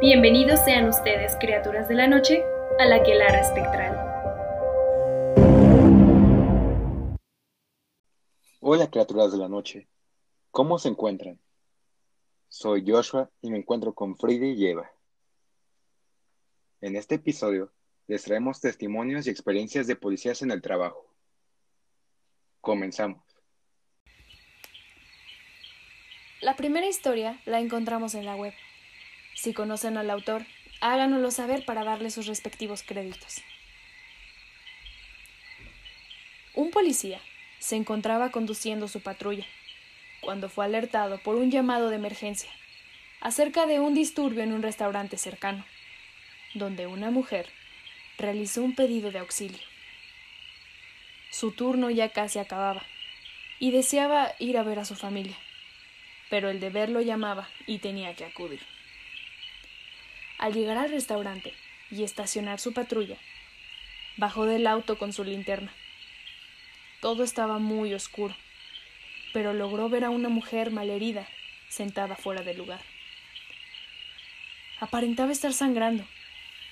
Bienvenidos sean ustedes, criaturas de la noche, a la Quelara Espectral. Hola, criaturas de la noche. ¿Cómo se encuentran? Soy Joshua y me encuentro con Frida y Eva. En este episodio les traemos testimonios y experiencias de policías en el trabajo. Comenzamos. La primera historia la encontramos en la web. Si conocen al autor, háganoslo saber para darle sus respectivos créditos. Un policía se encontraba conduciendo su patrulla cuando fue alertado por un llamado de emergencia acerca de un disturbio en un restaurante cercano, donde una mujer realizó un pedido de auxilio. Su turno ya casi acababa y deseaba ir a ver a su familia pero el deber lo llamaba y tenía que acudir. Al llegar al restaurante y estacionar su patrulla, bajó del auto con su linterna. Todo estaba muy oscuro, pero logró ver a una mujer malherida sentada fuera del lugar. Aparentaba estar sangrando,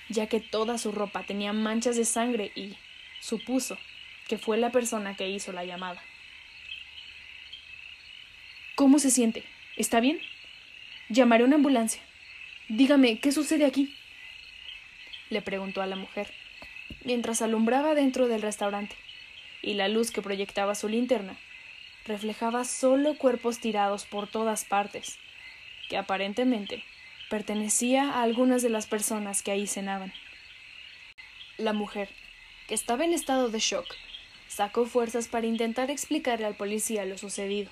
ya que toda su ropa tenía manchas de sangre y supuso que fue la persona que hizo la llamada. ¿Cómo se siente? ¿Está bien? Llamaré una ambulancia. Dígame, ¿qué sucede aquí? le preguntó a la mujer, mientras alumbraba dentro del restaurante, y la luz que proyectaba su linterna reflejaba solo cuerpos tirados por todas partes, que aparentemente pertenecía a algunas de las personas que ahí cenaban. La mujer, que estaba en estado de shock, sacó fuerzas para intentar explicarle al policía lo sucedido.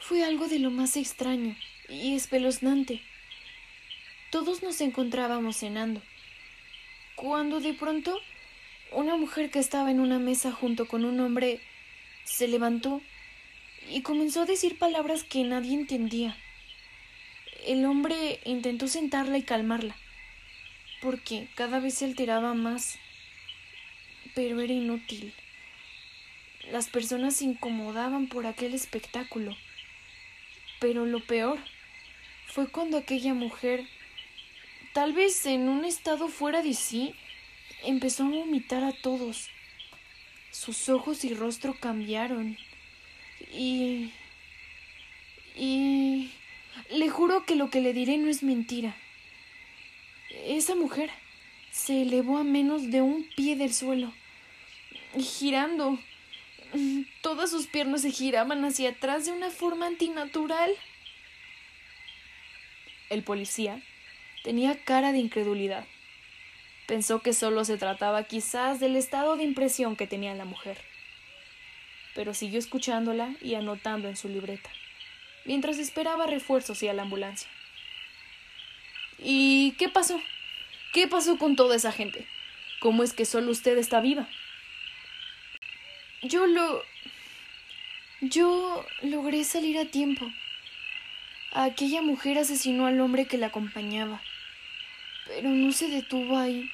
Fue algo de lo más extraño y espeluznante. Todos nos encontrábamos cenando, cuando de pronto una mujer que estaba en una mesa junto con un hombre se levantó y comenzó a decir palabras que nadie entendía. El hombre intentó sentarla y calmarla, porque cada vez se alteraba más, pero era inútil. Las personas se incomodaban por aquel espectáculo. Pero lo peor fue cuando aquella mujer, tal vez en un estado fuera de sí, empezó a vomitar a todos. Sus ojos y rostro cambiaron. Y... Y... Le juro que lo que le diré no es mentira. Esa mujer se elevó a menos de un pie del suelo, girando Todas sus piernas se giraban hacia atrás de una forma antinatural. El policía tenía cara de incredulidad. Pensó que solo se trataba quizás del estado de impresión que tenía la mujer. Pero siguió escuchándola y anotando en su libreta, mientras esperaba refuerzos y a la ambulancia. ¿Y qué pasó? ¿Qué pasó con toda esa gente? ¿Cómo es que solo usted está viva? Yo lo... Yo logré salir a tiempo. Aquella mujer asesinó al hombre que la acompañaba, pero no se detuvo ahí.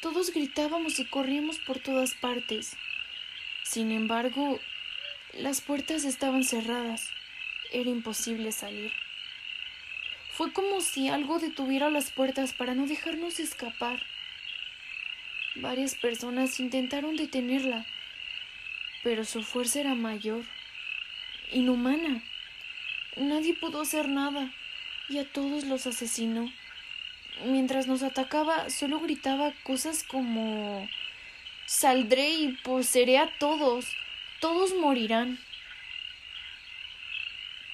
Todos gritábamos y corríamos por todas partes. Sin embargo, las puertas estaban cerradas. Era imposible salir. Fue como si algo detuviera las puertas para no dejarnos escapar. Varias personas intentaron detenerla, pero su fuerza era mayor, inhumana. Nadie pudo hacer nada y a todos los asesinó. Mientras nos atacaba, solo gritaba cosas como Saldré y poseeré a todos. Todos morirán.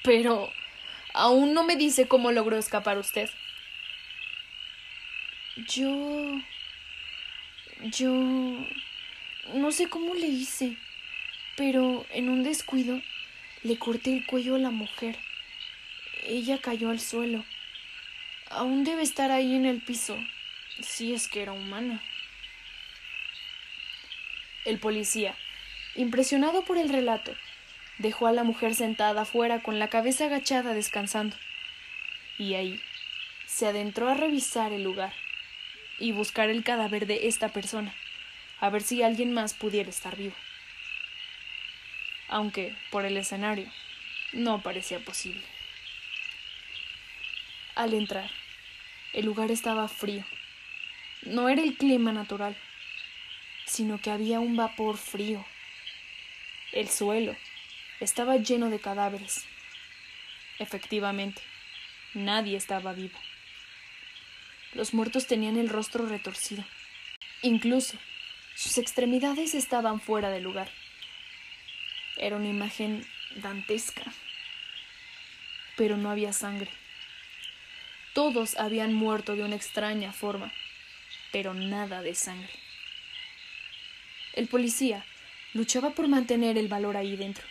Pero aún no me dice cómo logró escapar usted. Yo... Yo... No sé cómo le hice pero en un descuido le corté el cuello a la mujer. Ella cayó al suelo. Aún debe estar ahí en el piso, si es que era humana. El policía, impresionado por el relato, dejó a la mujer sentada afuera con la cabeza agachada descansando. Y ahí se adentró a revisar el lugar y buscar el cadáver de esta persona, a ver si alguien más pudiera estar vivo aunque por el escenario no parecía posible. Al entrar, el lugar estaba frío. No era el clima natural, sino que había un vapor frío. El suelo estaba lleno de cadáveres. Efectivamente, nadie estaba vivo. Los muertos tenían el rostro retorcido. Incluso sus extremidades estaban fuera de lugar. Era una imagen dantesca. Pero no había sangre. Todos habían muerto de una extraña forma, pero nada de sangre. El policía luchaba por mantener el valor ahí dentro,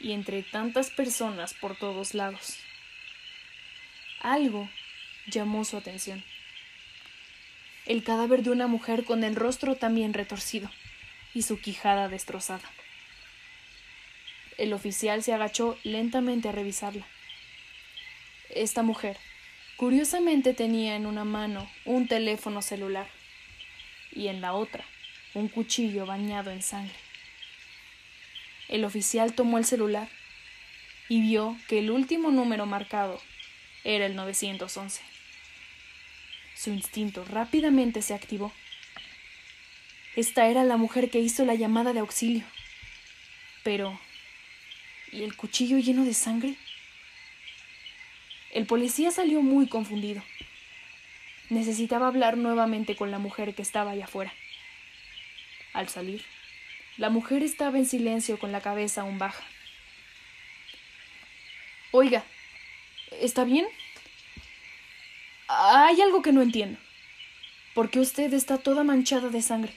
y entre tantas personas por todos lados. Algo llamó su atención. El cadáver de una mujer con el rostro también retorcido y su quijada destrozada. El oficial se agachó lentamente a revisarla. Esta mujer, curiosamente, tenía en una mano un teléfono celular y en la otra un cuchillo bañado en sangre. El oficial tomó el celular y vio que el último número marcado era el 911. Su instinto rápidamente se activó. Esta era la mujer que hizo la llamada de auxilio. Pero ¿Y el cuchillo lleno de sangre? El policía salió muy confundido. Necesitaba hablar nuevamente con la mujer que estaba allá afuera. Al salir, la mujer estaba en silencio con la cabeza aún baja. Oiga, ¿está bien? Hay algo que no entiendo. ¿Por qué usted está toda manchada de sangre?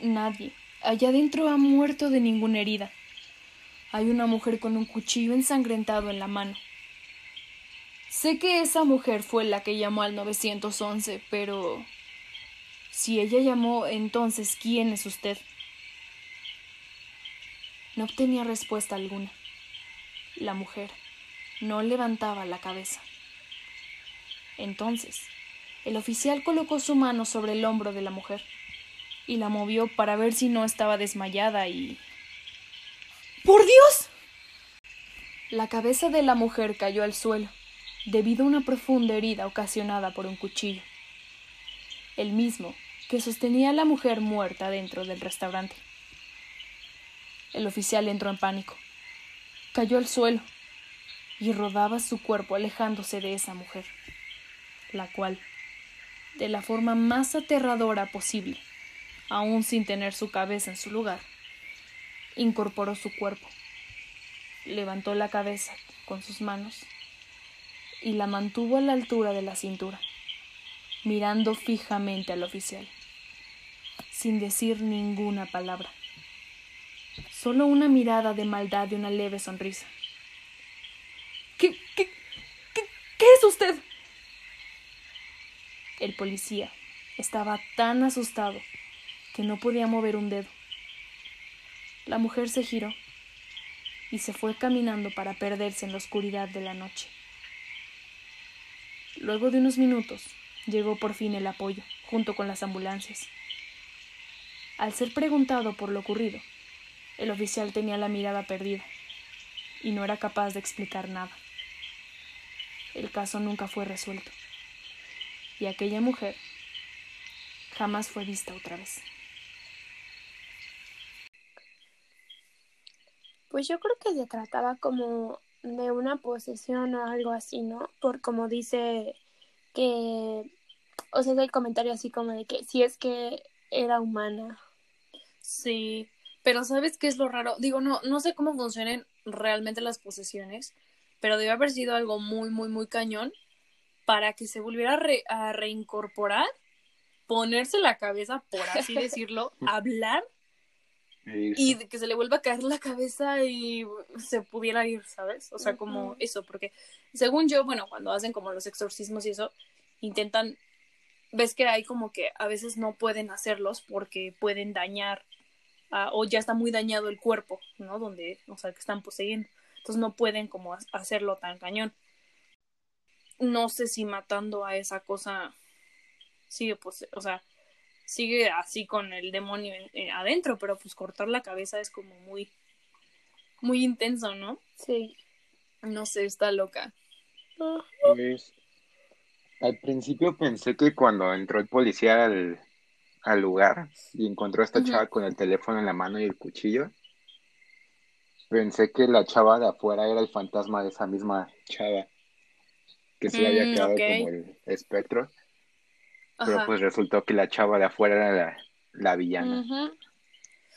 Nadie allá adentro ha muerto de ninguna herida. Hay una mujer con un cuchillo ensangrentado en la mano. Sé que esa mujer fue la que llamó al 911, pero... Si ella llamó, entonces, ¿quién es usted? No obtenía respuesta alguna. La mujer no levantaba la cabeza. Entonces, el oficial colocó su mano sobre el hombro de la mujer y la movió para ver si no estaba desmayada y ¡Por Dios! La cabeza de la mujer cayó al suelo, debido a una profunda herida ocasionada por un cuchillo. El mismo que sostenía a la mujer muerta dentro del restaurante. El oficial entró en pánico. Cayó al suelo y rodaba su cuerpo alejándose de esa mujer, la cual, de la forma más aterradora posible, aún sin tener su cabeza en su lugar, incorporó su cuerpo, levantó la cabeza con sus manos y la mantuvo a la altura de la cintura, mirando fijamente al oficial, sin decir ninguna palabra, solo una mirada de maldad y una leve sonrisa. ¿Qué, qué, qué, qué es usted? El policía estaba tan asustado que no podía mover un dedo. La mujer se giró y se fue caminando para perderse en la oscuridad de la noche. Luego de unos minutos llegó por fin el apoyo, junto con las ambulancias. Al ser preguntado por lo ocurrido, el oficial tenía la mirada perdida y no era capaz de explicar nada. El caso nunca fue resuelto y aquella mujer jamás fue vista otra vez. Pues yo creo que se trataba como de una posesión o algo así, ¿no? Por como dice que, o sea, es el comentario así como de que si es que era humana. Sí, pero ¿sabes qué es lo raro? Digo, no, no sé cómo funcionan realmente las posesiones, pero debe haber sido algo muy, muy, muy cañón para que se volviera a reincorporar, ponerse la cabeza, por así decirlo, hablar y de que se le vuelva a caer la cabeza y se pudiera ir, ¿sabes? O sea, como eso, porque según yo, bueno, cuando hacen como los exorcismos y eso, intentan, ves que hay como que a veces no pueden hacerlos porque pueden dañar o ya está muy dañado el cuerpo, ¿no? Donde, o sea, que están poseyendo. Entonces no pueden como hacerlo tan cañón. No sé si matando a esa cosa sigue, pues, o sea, sigue así con el demonio eh, adentro, pero pues cortar la cabeza es como muy, muy intenso, ¿no? Sí. No sé, está loca. Pues, al principio pensé que cuando entró el policía al, al lugar y encontró a esta chava con el teléfono en la mano y el cuchillo, pensé que la chava de afuera era el fantasma de esa misma chava, que se había Mm, quedado como el espectro, pero pues resultó que la chava de afuera era la, la villana.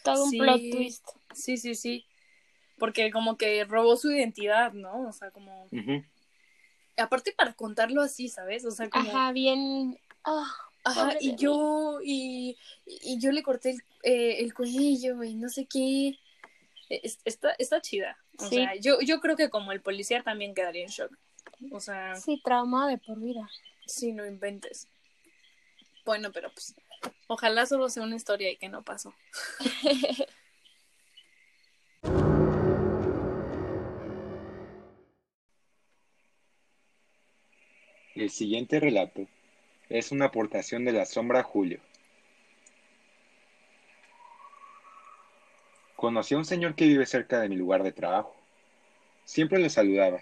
Todo un Sí. plot twist. Sí, sí, sí. Porque como que robó su identidad, ¿no? O sea, como... Aparte para contarlo así, ¿sabes? O sea, como... Ajá, bien. ah, Ajá, y yo, y, y yo le corté el, eh, el cuello y no sé qué. Es- Está, está chida. O Sí. sea, yo, yo creo que como el policía también quedaría en shock. O sea, sí, trauma de por vida. si no inventes. Bueno, pero pues, ojalá solo sea una historia y que no pasó. El siguiente relato es una aportación de la sombra Julio. Conocí a un señor que vive cerca de mi lugar de trabajo. Siempre lo saludaba.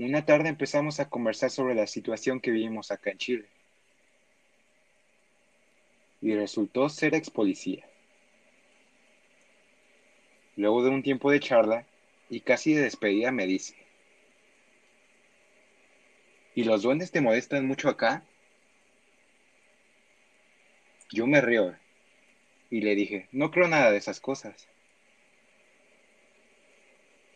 Una tarde empezamos a conversar sobre la situación que vivimos acá en Chile. Y resultó ser ex policía. Luego de un tiempo de charla y casi de despedida me dice, ¿Y los duendes te molestan mucho acá? Yo me río y le dije, no creo nada de esas cosas.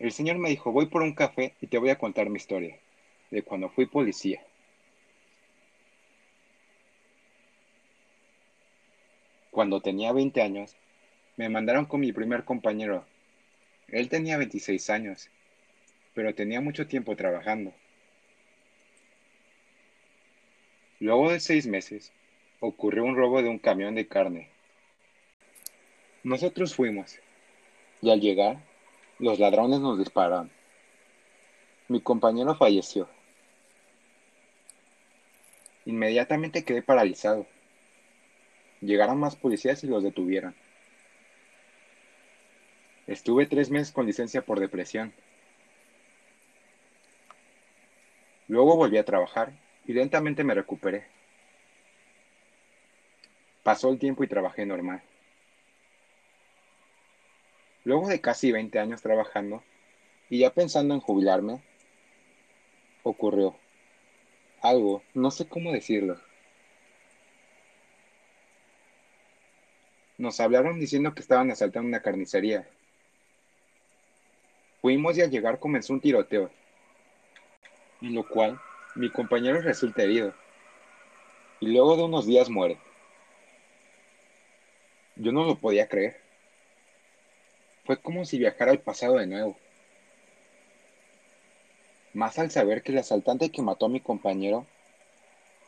El señor me dijo, voy por un café y te voy a contar mi historia, de cuando fui policía. Cuando tenía 20 años, me mandaron con mi primer compañero. Él tenía 26 años, pero tenía mucho tiempo trabajando. Luego de seis meses, ocurrió un robo de un camión de carne. Nosotros fuimos, y al llegar, los ladrones nos dispararon. Mi compañero falleció. Inmediatamente quedé paralizado. Llegaron más policías y los detuvieron. Estuve tres meses con licencia por depresión. Luego volví a trabajar y lentamente me recuperé. Pasó el tiempo y trabajé normal. Luego de casi 20 años trabajando y ya pensando en jubilarme, ocurrió algo, no sé cómo decirlo. Nos hablaron diciendo que estaban asaltando una carnicería. Fuimos y al llegar comenzó un tiroteo, en lo cual mi compañero resulta herido y luego de unos días muere. Yo no lo podía creer. Fue como si viajara al pasado de nuevo. Más al saber que el asaltante que mató a mi compañero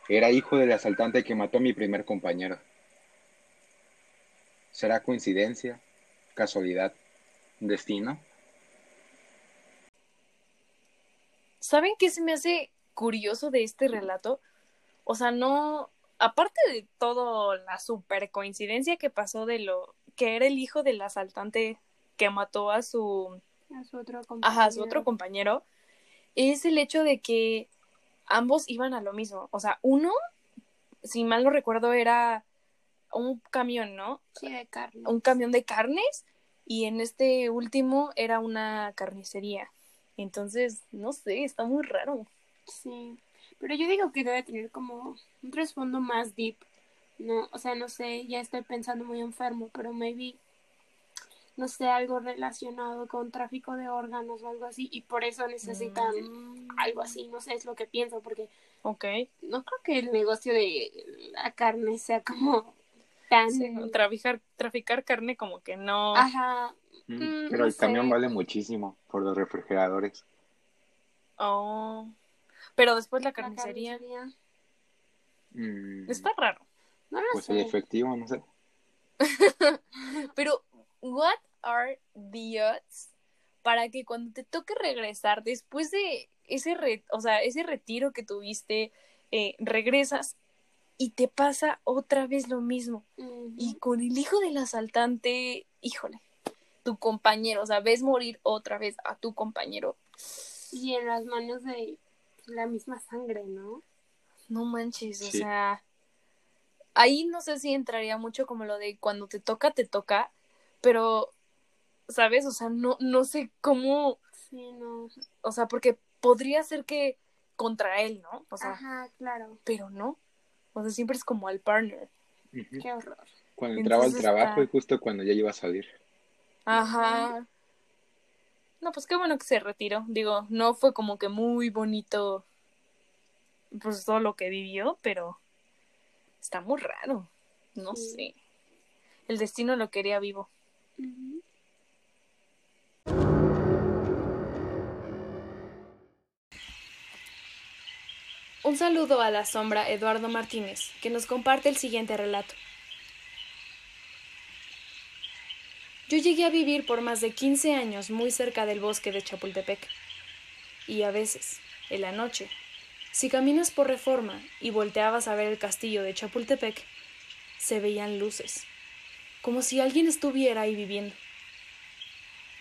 era hijo del asaltante que mató a mi primer compañero. ¿Será coincidencia? ¿Casualidad? ¿Destino? ¿Saben qué se me hace curioso de este relato? O sea, no, aparte de todo la super coincidencia que pasó de lo que era el hijo del asaltante que mató a su, A su otro ajá, a su otro compañero, es el hecho de que ambos iban a lo mismo. O sea, uno, si mal no recuerdo, era un camión, ¿no? Sí, de carne. Un camión de carnes y en este último era una carnicería. Entonces, no sé, está muy raro. Sí. Pero yo digo que debe tener como un trasfondo más deep. No, o sea, no sé, ya estoy pensando muy enfermo, pero maybe no sé, algo relacionado con tráfico de órganos o algo así, y por eso necesitan Mm. algo así, no sé, es lo que pienso, porque Ok. no creo que el negocio de la carne sea como tan... Sí, traficar, traficar carne como que no. Ajá, Mm, Mm, Pero no el camión vale muchísimo por los refrigeradores. Oh. Pero después la la carnicería. carnicería. Mm, Está raro. No lo Pues sé. el efectivo, no sé. Pero, what are the odds para que cuando te toque regresar después de ese, re- o sea, ese retiro que tuviste, eh, regresas y te pasa otra vez lo mismo? Y con el hijo del asaltante, híjole, tu compañero, o sea, ves morir otra vez a tu compañero. Y en las manos de la misma sangre, ¿no? No manches, o sea, ahí no sé si entraría mucho como lo de cuando te toca, te toca, pero, ¿sabes? O sea, no, no sé cómo, Sí, no. o sea, porque podría ser que contra él, ¿no? O sea, Ajá, claro. pero no. O sea, siempre es como al partner. Qué horror. Cuando entraba al trabajo está- y justo cuando ya iba a salir. Ajá. No, pues qué bueno que se retiró. Digo, no fue como que muy bonito, pues todo lo que vivió, pero está muy raro. No Sí. sé. El destino lo quería vivo. Un saludo a la sombra Eduardo Martínez, que nos comparte el siguiente relato. Yo llegué a vivir por más de 15 años muy cerca del bosque de Chapultepec. Y a veces, en la noche, si caminas por reforma y volteabas a ver el castillo de Chapultepec, se veían luces, como si alguien estuviera ahí viviendo.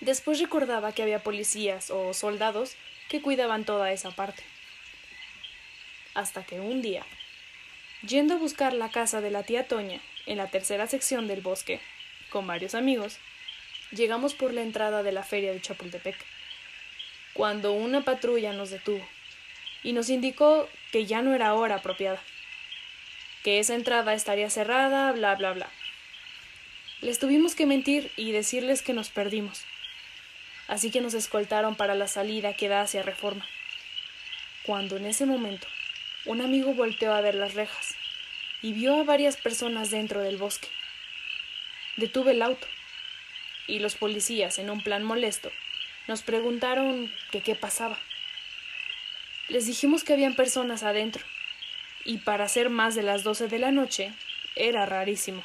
Después recordaba que había policías o soldados que cuidaban toda esa parte hasta que un día, yendo a buscar la casa de la tía Toña en la tercera sección del bosque, con varios amigos, llegamos por la entrada de la feria de Chapultepec, cuando una patrulla nos detuvo y nos indicó que ya no era hora apropiada, que esa entrada estaría cerrada, bla, bla, bla. Les tuvimos que mentir y decirles que nos perdimos, así que nos escoltaron para la salida que da hacia Reforma. Cuando en ese momento un amigo volteó a ver las rejas y vio a varias personas dentro del bosque. Detuve el auto y los policías, en un plan molesto, nos preguntaron que qué pasaba. Les dijimos que habían personas adentro y para ser más de las doce de la noche era rarísimo.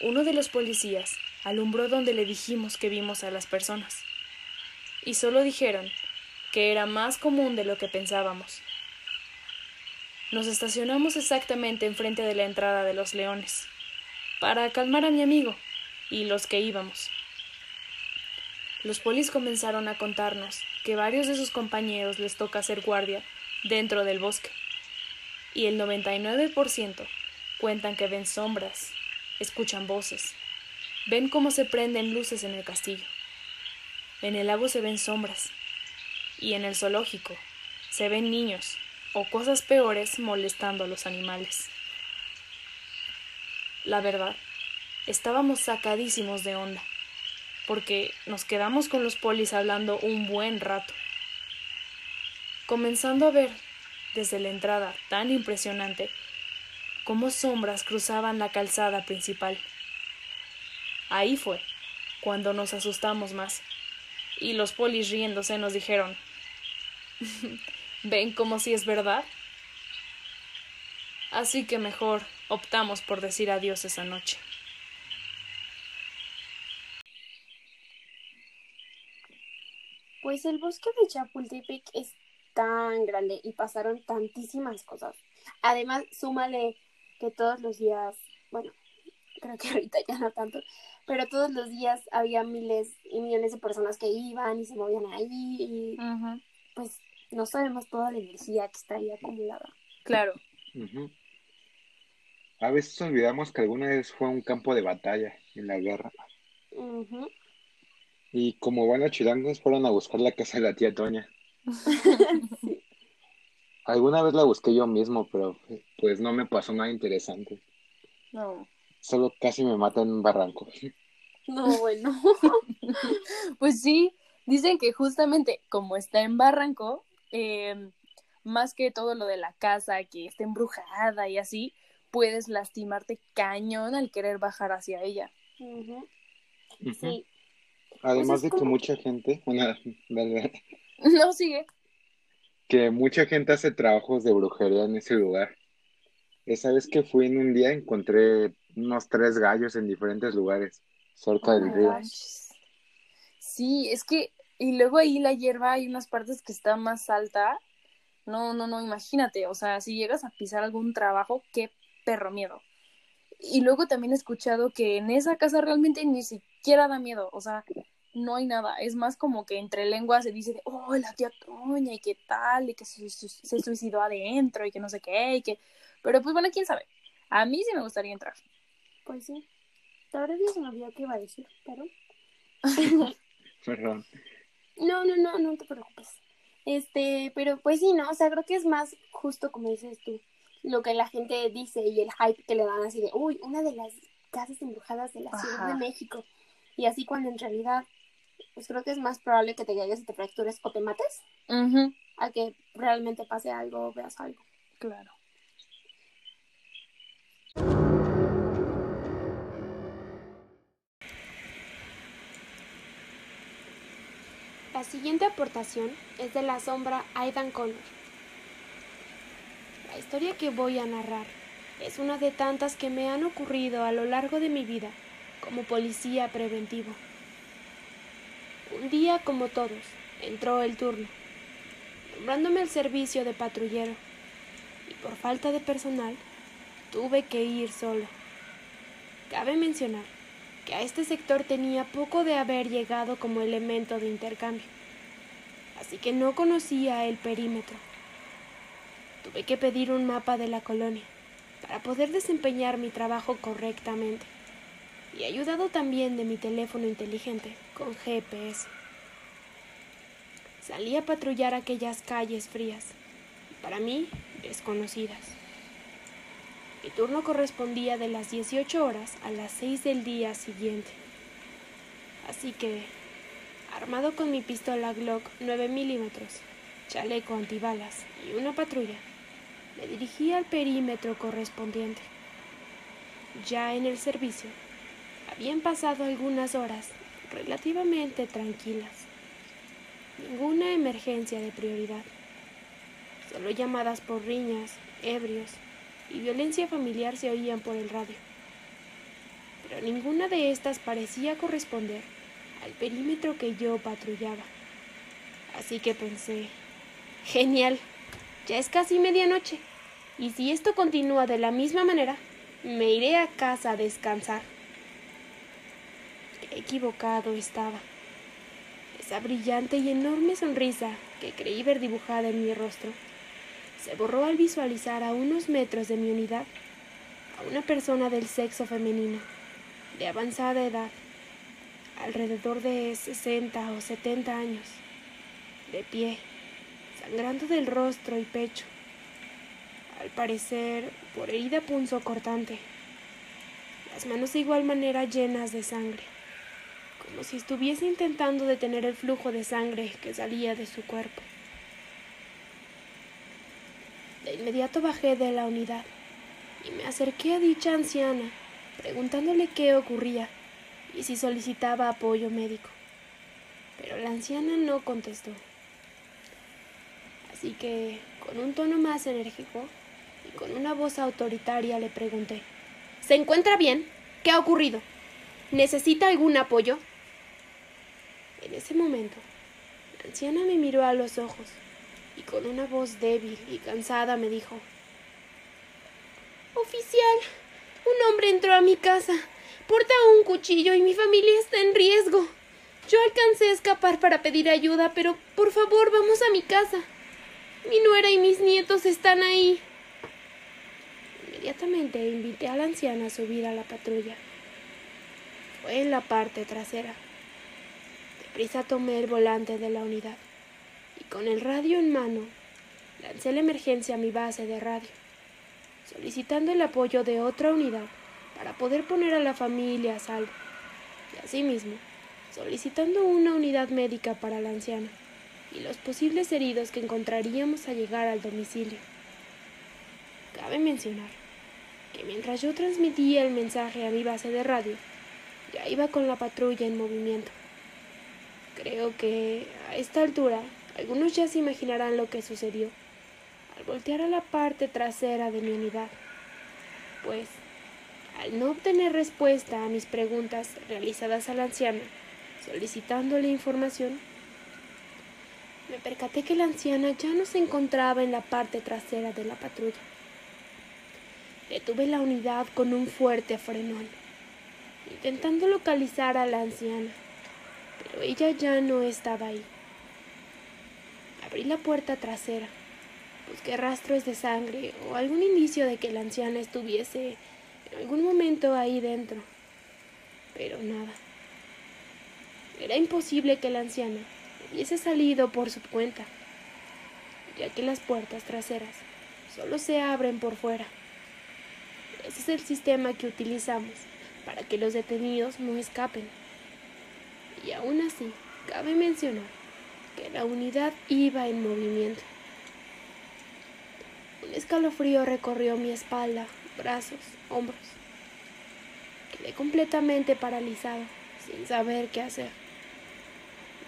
Uno de los policías alumbró donde le dijimos que vimos a las personas y solo dijeron que era más común de lo que pensábamos. Nos estacionamos exactamente enfrente de la entrada de los leones, para calmar a mi amigo y los que íbamos. Los polis comenzaron a contarnos que varios de sus compañeros les toca hacer guardia dentro del bosque, y el 99% cuentan que ven sombras, escuchan voces, ven cómo se prenden luces en el castillo. En el lago se ven sombras, y en el zoológico se ven niños o cosas peores molestando a los animales. La verdad, estábamos sacadísimos de onda, porque nos quedamos con los polis hablando un buen rato, comenzando a ver desde la entrada tan impresionante cómo sombras cruzaban la calzada principal. Ahí fue cuando nos asustamos más, y los polis riéndose nos dijeron ¿Ven como si es verdad? Así que mejor optamos por decir adiós esa noche. Pues el bosque de Chapultepec es tan grande y pasaron tantísimas cosas. Además, súmale que todos los días, bueno, creo que ahorita ya no tanto, pero todos los días había miles y millones de personas que iban y se movían ahí y pues no sabemos toda la energía que está ahí acumulada. Claro. A veces olvidamos que alguna vez fue un campo de batalla en la guerra. Y como buenos chilangos fueron a buscar la casa de la tía Toña. Sí. Alguna vez la busqué yo mismo, pero pues no me pasó nada interesante. No. Solo casi me matan en un barranco. No, bueno. Pues sí, dicen que justamente como está en Barranco, eh, más que todo lo de la casa, que está embrujada y así, puedes lastimarte cañón al querer bajar hacia ella. Sí. Además Pues es de que mucha gente, bueno, dale, No sigue. Que mucha gente hace trabajos de brujería en ese lugar. Esa vez que fui en un día encontré unos tres gallos en diferentes lugares, cerca del Oh río. Sí, es que, y luego ahí la hierba hay unas partes que está más alta. No, no, no, imagínate, o sea, si llegas a pisar algún trabajo, qué perro miedo. Y luego también he escuchado que en esa casa realmente ni siquiera da miedo, o sea, no hay nada. Es más como que entre lenguas se dice, de, oh, la tía Toña, y qué tal, y que se, se suicidó adentro, y que no sé qué, y que... Pero pues bueno, quién sabe. A mí sí me gustaría entrar. Pues sí. La verdad ya se me olvidó qué iba a decir, pero... Perdón. No, no, no, no te preocupes. Este, pero pues sí, ¿no? O sea, creo que es más justo como dices tú, lo que la gente dice y el hype que le dan así de, uy, una de las casas embrujadas de la Ciudad de México. Y así cuando en realidad, pues creo que es más probable que te caigas y te fractures o te mates, a que realmente pase algo o veas algo. Claro. La siguiente aportación es de la sombra Aidan Connor. La historia que voy a narrar es una de tantas que me han ocurrido a lo largo de mi vida como policía preventivo. Un día, como todos, entró el turno, nombrándome el servicio de patrullero, y por falta de personal, tuve que ir solo. Cabe mencionar que a este sector tenía poco de haber llegado como elemento de intercambio, así que no conocía el perímetro. Tuve que pedir un mapa de la colonia para poder desempeñar mi trabajo correctamente y ayudado también de mi teléfono inteligente con GPS. Salí a patrullar aquellas calles frías, para mí desconocidas. Mi turno correspondía de las 18 horas a las 6 del día siguiente. Así que, armado con mi pistola Glock 9 milímetros, chaleco antibalas y una patrulla, me dirigí al perímetro correspondiente. Ya en el servicio, habían pasado algunas horas relativamente tranquilas. Ninguna emergencia de prioridad. Solo llamadas por riñas, ebrios y violencia familiar se oían por el radio. Pero ninguna de estas parecía corresponder al perímetro que yo patrullaba. Así que pensé, genial, ya es casi medianoche, y si esto continúa de la misma manera, me iré a casa a descansar. Equivocado estaba. Esa brillante y enorme sonrisa que creí ver dibujada en mi rostro se borró al visualizar a unos metros de mi unidad a una persona del sexo femenino, de avanzada edad, alrededor de 60 o 70 años, de pie, sangrando del rostro y pecho, al parecer por herida punzocortante, las manos de igual manera llenas de sangre, como si estuviese intentando detener el flujo de sangre que salía de su cuerpo. De inmediato bajé de la unidad y me acerqué a dicha anciana, preguntándole qué ocurría y si solicitaba apoyo médico. Pero la anciana no contestó. Así que, con un tono más enérgico y con una voz autoritaria, le pregunté, ¿Se encuentra bien? ¿Qué ha ocurrido? ¿Necesita algún apoyo? En ese momento, la anciana me miró a los ojos y con una voz débil y cansada me dijo Oficial, un hombre entró a mi casa. Porta un cuchillo y mi familia está en riesgo. Yo alcancé a escapar para pedir ayuda, pero por favor vamos a mi casa. Mi nuera y mis nietos están ahí. Inmediatamente invité a la anciana a subir a la patrulla. Fue en la parte trasera. Deprisa tomé el volante de la unidad y con el radio en mano lancé la emergencia a mi base de radio, solicitando el apoyo de otra unidad para poder poner a la familia a salvo y asimismo solicitando una unidad médica para la anciana y los posibles heridos que encontraríamos al llegar al domicilio. Cabe mencionar que mientras yo transmitía el mensaje a mi base de radio, ya iba con la patrulla en movimiento. Creo que a esta altura algunos ya se imaginarán lo que sucedió al voltear a la parte trasera de mi unidad, pues al no obtener respuesta a mis preguntas realizadas a la anciana, solicitándole información, me percaté que la anciana ya no se encontraba en la parte trasera de la patrulla. Detuve la unidad con un fuerte frenón, intentando localizar a la anciana, pero ella ya no estaba ahí. Abrí la puerta trasera, busqué rastros de sangre o algún indicio de que la anciana estuviese en algún momento ahí dentro, pero nada. Era imposible que la anciana hubiese salido por su cuenta, ya que las puertas traseras solo se abren por fuera. Ese es el sistema que utilizamos para que los detenidos no escapen. Y aún así, cabe mencionar que la unidad iba en movimiento. Un escalofrío recorrió mi espalda, brazos, hombros. Quedé completamente paralizado, sin saber qué hacer.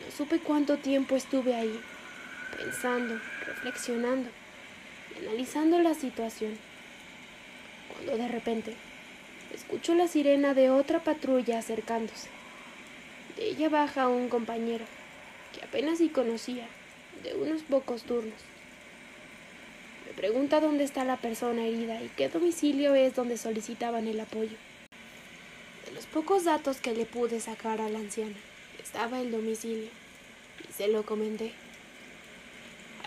No supe cuánto tiempo estuve ahí, pensando, reflexionando y analizando la situación, cuando de repente escucho la sirena de otra patrulla acercándose. Ella baja un compañero, que apenas sí conocía, de unos pocos turnos. Me pregunta dónde está la persona herida y qué domicilio es donde solicitaban el apoyo. De los pocos datos que le pude sacar a la anciana, estaba el domicilio y se lo comenté.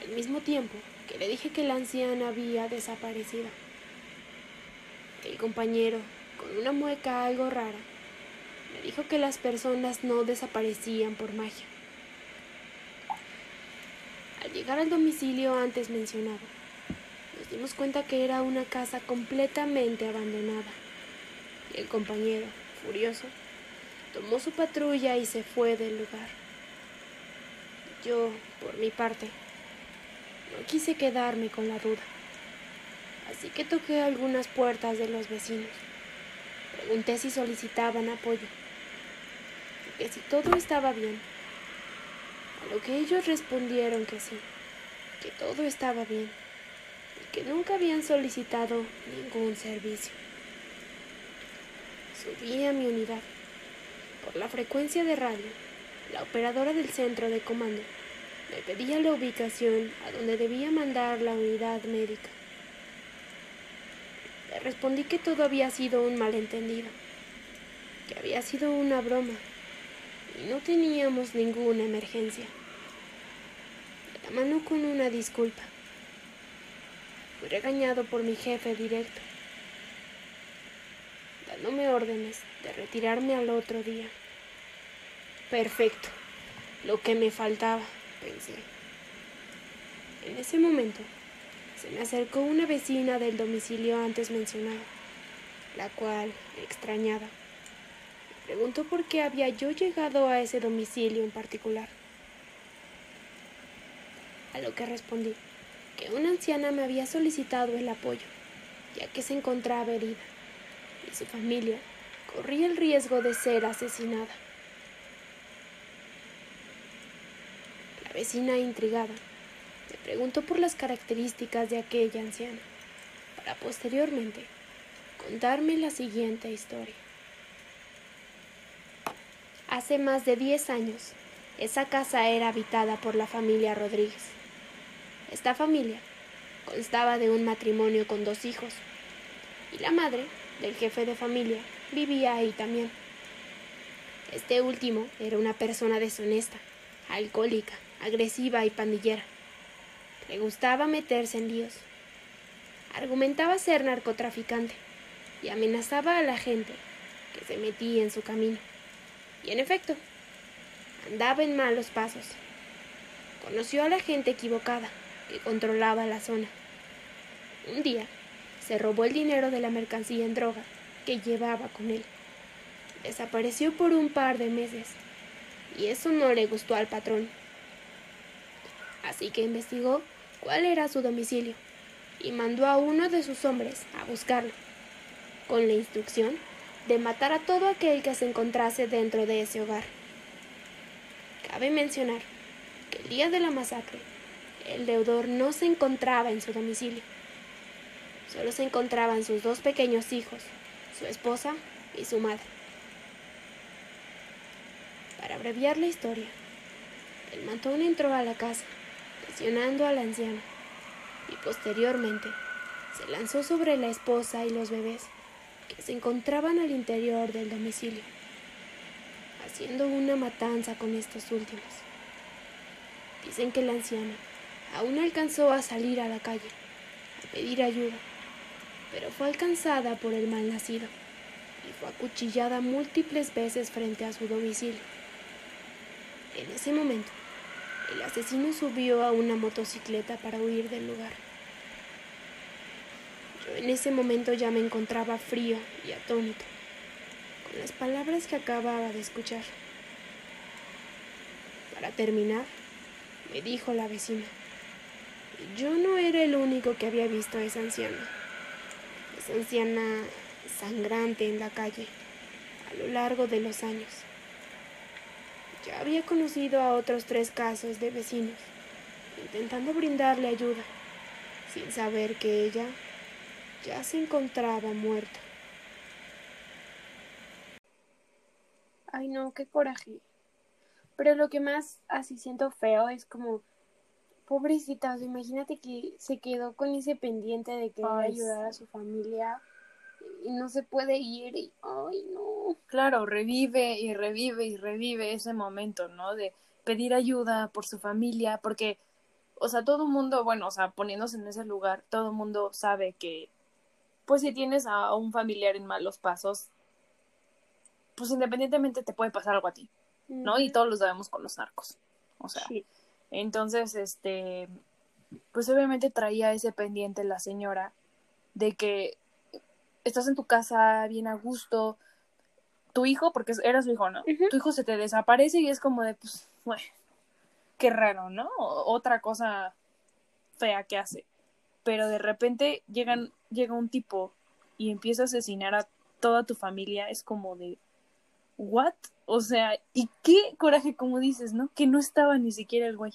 Al mismo tiempo que le dije que la anciana había desaparecido. El compañero, con una mueca algo rara, me dijo que las personas no desaparecían por magia. Al llegar al domicilio antes mencionado, nos dimos cuenta que era una casa completamente abandonada. Y el compañero, furioso, tomó su patrulla y se fue del lugar. Yo, por mi parte, no quise quedarme con la duda, así que toqué algunas puertas de los vecinos. Pregunté si solicitaban apoyo, que si todo estaba bien. A lo que ellos respondieron que sí, que todo estaba bien y que nunca habían solicitado ningún servicio. Subí a mi unidad. Por la frecuencia de radio, la operadora del centro de comando me pedía la ubicación a donde debía mandar la unidad médica. Le respondí que todo había sido un malentendido, que había sido una broma no teníamos ninguna emergencia. La mano con una disculpa. Fui regañado por mi jefe directo, dándome órdenes de retirarme al otro día. Perfecto, lo que me faltaba, pensé. En ese momento, se me acercó una vecina del domicilio antes mencionado, la cual, extrañada, preguntó por qué había yo llegado a ese domicilio en particular. A lo que respondí que una anciana me había solicitado el apoyo, ya que se encontraba herida, y su familia corría el riesgo de ser asesinada. La vecina, intrigada, me preguntó por las características de aquella anciana, para posteriormente contarme la siguiente historia. Hace más de 10 años, esa casa era habitada por la familia Rodríguez. Esta familia constaba de un matrimonio con dos hijos, y la madre del jefe de familia vivía ahí también. Este último era una persona deshonesta, alcohólica, agresiva y pandillera. Le gustaba meterse en líos. Argumentaba ser narcotraficante y amenazaba a la gente que se metía en su camino. Y en efecto, andaba en malos pasos. Conoció a la gente equivocada que controlaba la zona. Un día, se robó el dinero de la mercancía en droga que llevaba con él. Desapareció por un par de meses y eso no le gustó al patrón. Así que investigó cuál era su domicilio y mandó a uno de sus hombres a buscarlo, con la instrucción de matar a todo aquel que se encontrase dentro de ese hogar. Cabe mencionar que el día de la masacre, el deudor no se encontraba en su domicilio. Solo se encontraban sus dos pequeños hijos, su esposa y su madre. Para abreviar la historia, el matón entró a la casa, presionando a la anciana, y posteriormente se lanzó sobre la esposa y los bebés que se encontraban al interior del domicilio. haciendo una matanza con estos últimos. Dicen que la anciana aún alcanzó a salir a la calle, a pedir ayuda, pero fue alcanzada por el mal nacido y fue acuchillada múltiples veces frente a su domicilio. En ese momento, el asesino subió a una motocicleta para huir del lugar. En ese momento ya me encontraba frío y atónito, con las palabras que acababa de escuchar. Para terminar, me dijo la vecina. Yo no era el único que había visto a esa anciana. Esa anciana sangrante en la calle a lo largo de los años. Ya había conocido a otros tres casos de vecinos, intentando brindarle ayuda, sin saber que ella ya se encontraba muerta. Ay, no, qué coraje. Pero lo que más así siento feo es como, pobrecita, o sea, imagínate que se quedó con ese pendiente de que Ay, ayudar a su familia y no se puede ir y, ay, no. Claro, revive y revive y revive ese momento, ¿no? De pedir ayuda por su familia, porque, o sea, todo el mundo, bueno, o sea, poniéndose en ese lugar, todo el mundo sabe que, pues si tienes a un familiar en malos pasos, pues independientemente te puede pasar algo a ti, ¿no? Y todos lo sabemos con los narcos. O sea, Sí. entonces, este, pues obviamente traía ese pendiente la señora de que estás en tu casa bien a gusto, tu hijo, porque era su hijo, ¿no? Tu hijo se te desaparece y es como de, pues, bueno, qué raro, ¿no? O- Otra cosa fea que hace. Pero de repente llegan, llega un tipo y empieza a asesinar a toda tu familia, es como de, ¿what? O sea, y qué coraje, como dices, ¿no? Que no estaba ni siquiera el güey.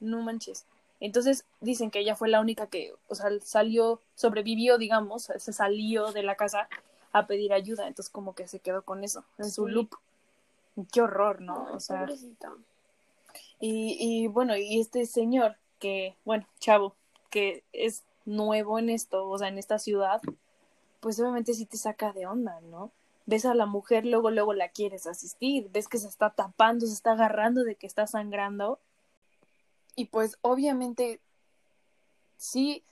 No manches. Entonces dicen que ella fue la única que, o sea, salió, sobrevivió, digamos, se salió de la casa a pedir ayuda. Entonces como que se quedó con eso, en su Sí. loop. Qué horror, ¿no? Ay, O sea, pobrecita. y, y bueno, y este señor que, bueno, chavo, que es nuevo en esto, o sea, en esta ciudad, pues obviamente sí te saca de onda, ¿no? Ves a la mujer, luego, luego la quieres asistir, ves que se está tapando, se está agarrando de que está sangrando. Y pues obviamente sí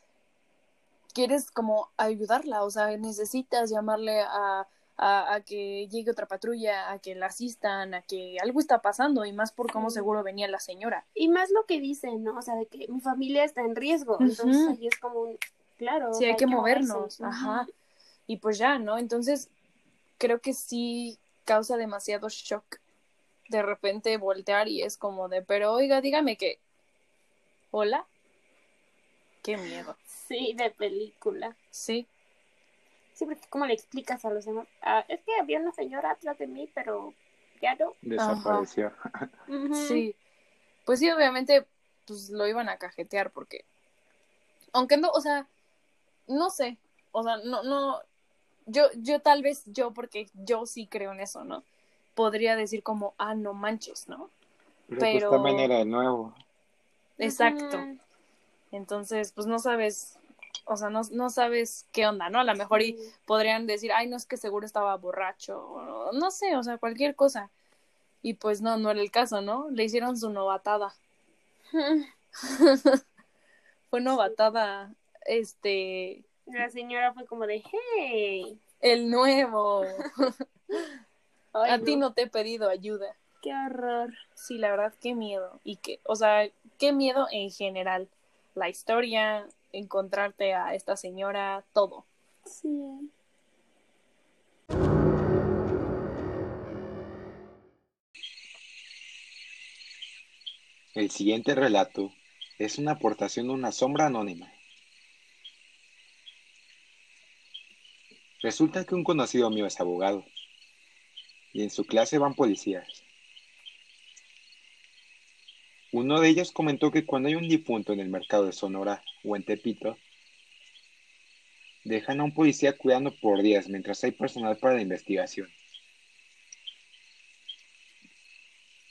quieres como ayudarla, o sea, necesitas llamarle a, a, a que llegue otra patrulla, a que la asistan, a que algo está pasando, y más por cómo seguro venía la señora. Y más lo que dicen, ¿no? O sea, de que mi familia está en riesgo. Entonces ahí es como un, claro. Sí, hay que movernos, ajá. Y pues ya, ¿no? Entonces, creo que sí causa demasiado shock de repente voltear y es como de, pero oiga, dígame que, hola, qué miedo, Sí, de película. sí, Sí, porque ¿cómo le explicas a los demás? Ah, es que había una señora atrás de mí, pero ya no. Desapareció. Sí. Pues sí, obviamente, pues lo iban a cajetear porque, aunque no, o sea, no sé, o sea, no, no, yo, yo tal vez, yo, porque yo sí creo en eso, ¿no? Podría decir como, ah, no manches, ¿no? Pero, Pero- pues también era de nuevo. Exacto. Entonces, pues no sabes, o sea, no, no sabes qué onda, ¿no? A lo mejor y podrían decir, ay, no es que seguro estaba borracho, o no sé, o sea, cualquier cosa. Y pues no, no era el caso, ¿no? Le hicieron su novatada. Fue novatada, este, La señora fue como de, hey. el nuevo. Ay, A ti no te he pedido ayuda. Qué horror. Sí, la verdad, qué miedo. Y que, o sea, qué miedo en general. La historia, encontrarte a esta señora, todo. Sí. El siguiente relato es una aportación de una sombra anónima. Resulta que un conocido mío es abogado y en su clase van policías. Uno de ellos comentó que cuando hay un difunto en el mercado de Sonora o en Tepito, dejan a un policía cuidando por días mientras hay personal para la investigación.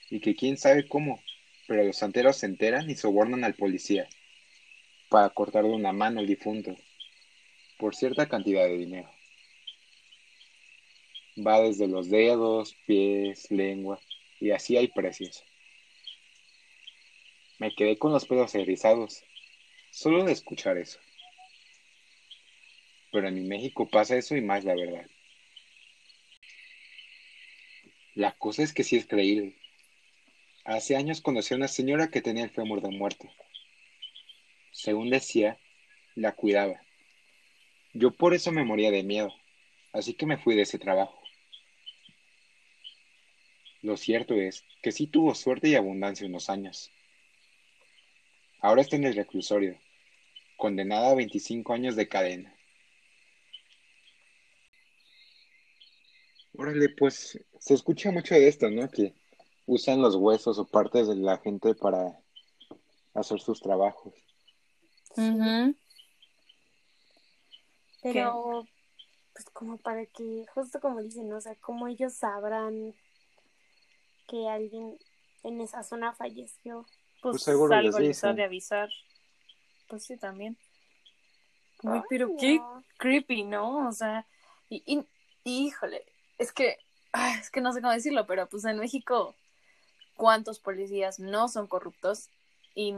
Y que quién sabe cómo, pero los santeros se enteran y sobornan al policía para cortarle una mano al difunto por cierta cantidad de dinero. Va desde los dedos, pies, lengua, y así hay precios. Me quedé con los pelos erizados, solo de escuchar eso. Pero en mi México pasa eso y más la verdad. La cosa es que sí es creíble. Hace años conocí a una señora que tenía el fémur de muerte. Según decía, la cuidaba. Yo por eso me moría de miedo, así que me fui de ese trabajo. Lo cierto es que sí tuvo suerte y abundancia unos años. Ahora está en el reclusorio, condenada a 25 años de cadena. Órale, pues se escucha mucho de esto, ¿no? Que usan los huesos o partes de la gente para hacer sus trabajos. Ujú. Pero, pues como para que, justo como dicen, ¿no? o sea, como ellos sabrán que alguien en esa zona falleció. Pues, Pues seguro les algo les ha dicen. de avisar. Pues sí, también. Uy, pero qué creepy, ¿no? O sea, y, y- y, híjole, es que, ay, es que no sé cómo decirlo, pero pues en México, ¿cuántos policías no son corruptos? Y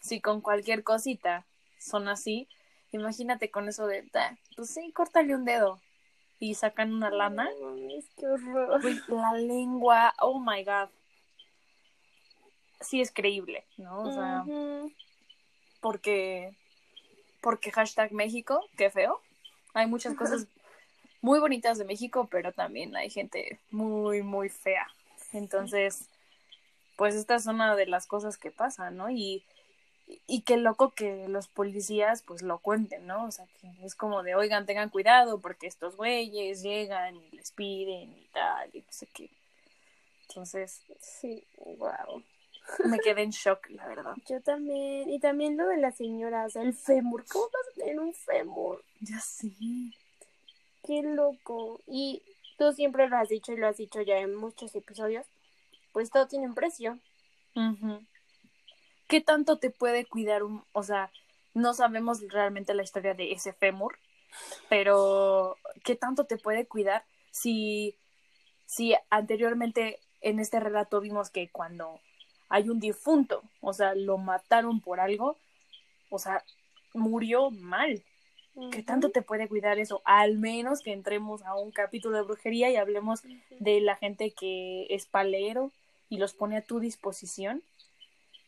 si con cualquier cosita son así, imagínate con eso de, "Ah, pues sí, córtale un dedo y sacan una lana. Ay, mames, qué horror. La lengua, oh my god. Sí es creíble, ¿no? O sea, porque porque hashtag México, qué feo. Hay muchas cosas muy bonitas de México, pero también hay gente muy, muy fea. Entonces, pues esta es una de las cosas que pasan, ¿no? Y, y qué loco que los policías pues lo cuenten, ¿no? O sea, que es como de, oigan, tengan cuidado porque estos güeyes llegan y les piden y tal, y no sé qué. Entonces, Sí, wow. Me quedé en shock, la verdad. Yo también. Y también lo de la señora, o sea, el fémur. ¿Cómo vas a tener un fémur? Ya sí. Qué loco. Y tú siempre lo has dicho y lo has dicho ya en muchos episodios. Pues todo tiene un precio. ¿Qué tanto te puede cuidar un, o sea, no sabemos realmente la historia de ese fémur, pero ¿qué tanto te puede cuidar si, si anteriormente en este relato vimos que cuando hay un difunto, o sea, lo mataron por algo, o sea, murió mal. ¿Qué tanto te puede cuidar eso? Al menos que entremos a un capítulo de brujería y hablemos de la gente que es palero y los pone a tu disposición.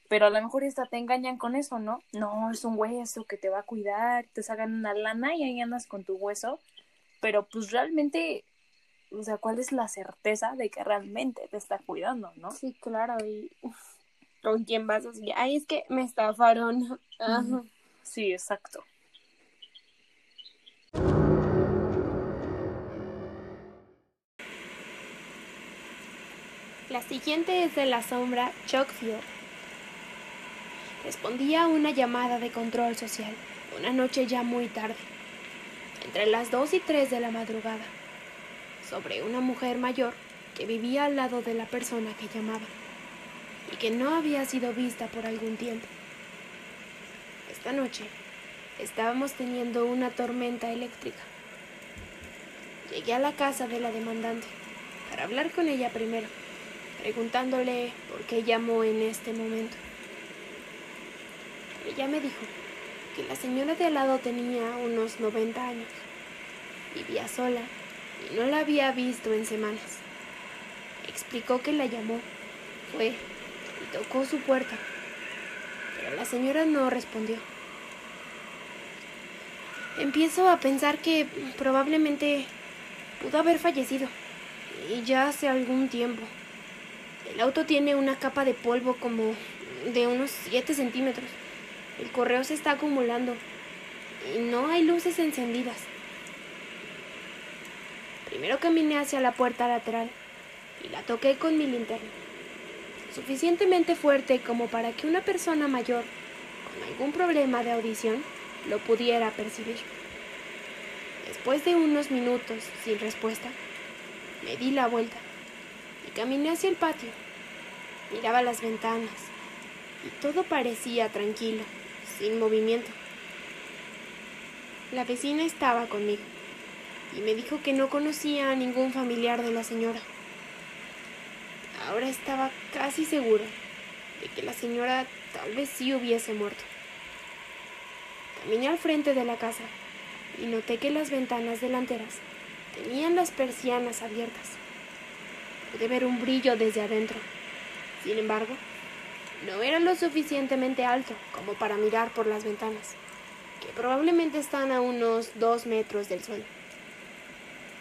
Pero a lo mejor hasta te engañan con eso, ¿no? No, es un hueso que te va a cuidar, te sacan una lana y ahí andas con tu hueso. Pero pues realmente, o sea, ¿cuál es la certeza de que realmente te está cuidando, no? Sí, claro. Y con quién vas a seguir. Ay, es que me estafaron. Ajá. Sí, exacto. La siguiente es de la sombra Chuckfield. Respondía a una llamada de control social, una noche ya muy tarde, entre las 2 y 3 de la madrugada, sobre una mujer mayor que vivía al lado de la persona que llamaba y que no había sido vista por algún tiempo. Esta noche estábamos teniendo una tormenta eléctrica. Llegué a la casa de la demandante para hablar con ella primero preguntándole por qué llamó en este momento. Ella me dijo que la señora de al lado tenía unos 90 años, vivía sola y no la había visto en semanas. Explicó que la llamó, fue y tocó su puerta, pero la señora no respondió. Empiezo a pensar que probablemente pudo haber fallecido y ya hace algún tiempo. El auto tiene una capa de polvo como de unos 7 centímetros. El correo se está acumulando y no hay luces encendidas. Primero caminé hacia la puerta lateral y la toqué con mi linterna. Suficientemente fuerte como para que una persona mayor con algún problema de audición lo pudiera percibir. Después de unos minutos sin respuesta, me di la vuelta y caminé hacia el patio. Miraba las ventanas y todo parecía tranquilo, sin movimiento. La vecina estaba conmigo. y me dijo que no conocía a ningún familiar de la señora. Ahora estaba casi segura de que la señora tal vez sí hubiese muerto. Caminé al frente de la casa y noté que las ventanas delanteras tenían las persianas abiertas. Pude ver un brillo desde adentro. Sin embargo, no era lo suficientemente alto como para mirar por las ventanas, que probablemente están a unos dos metros del suelo.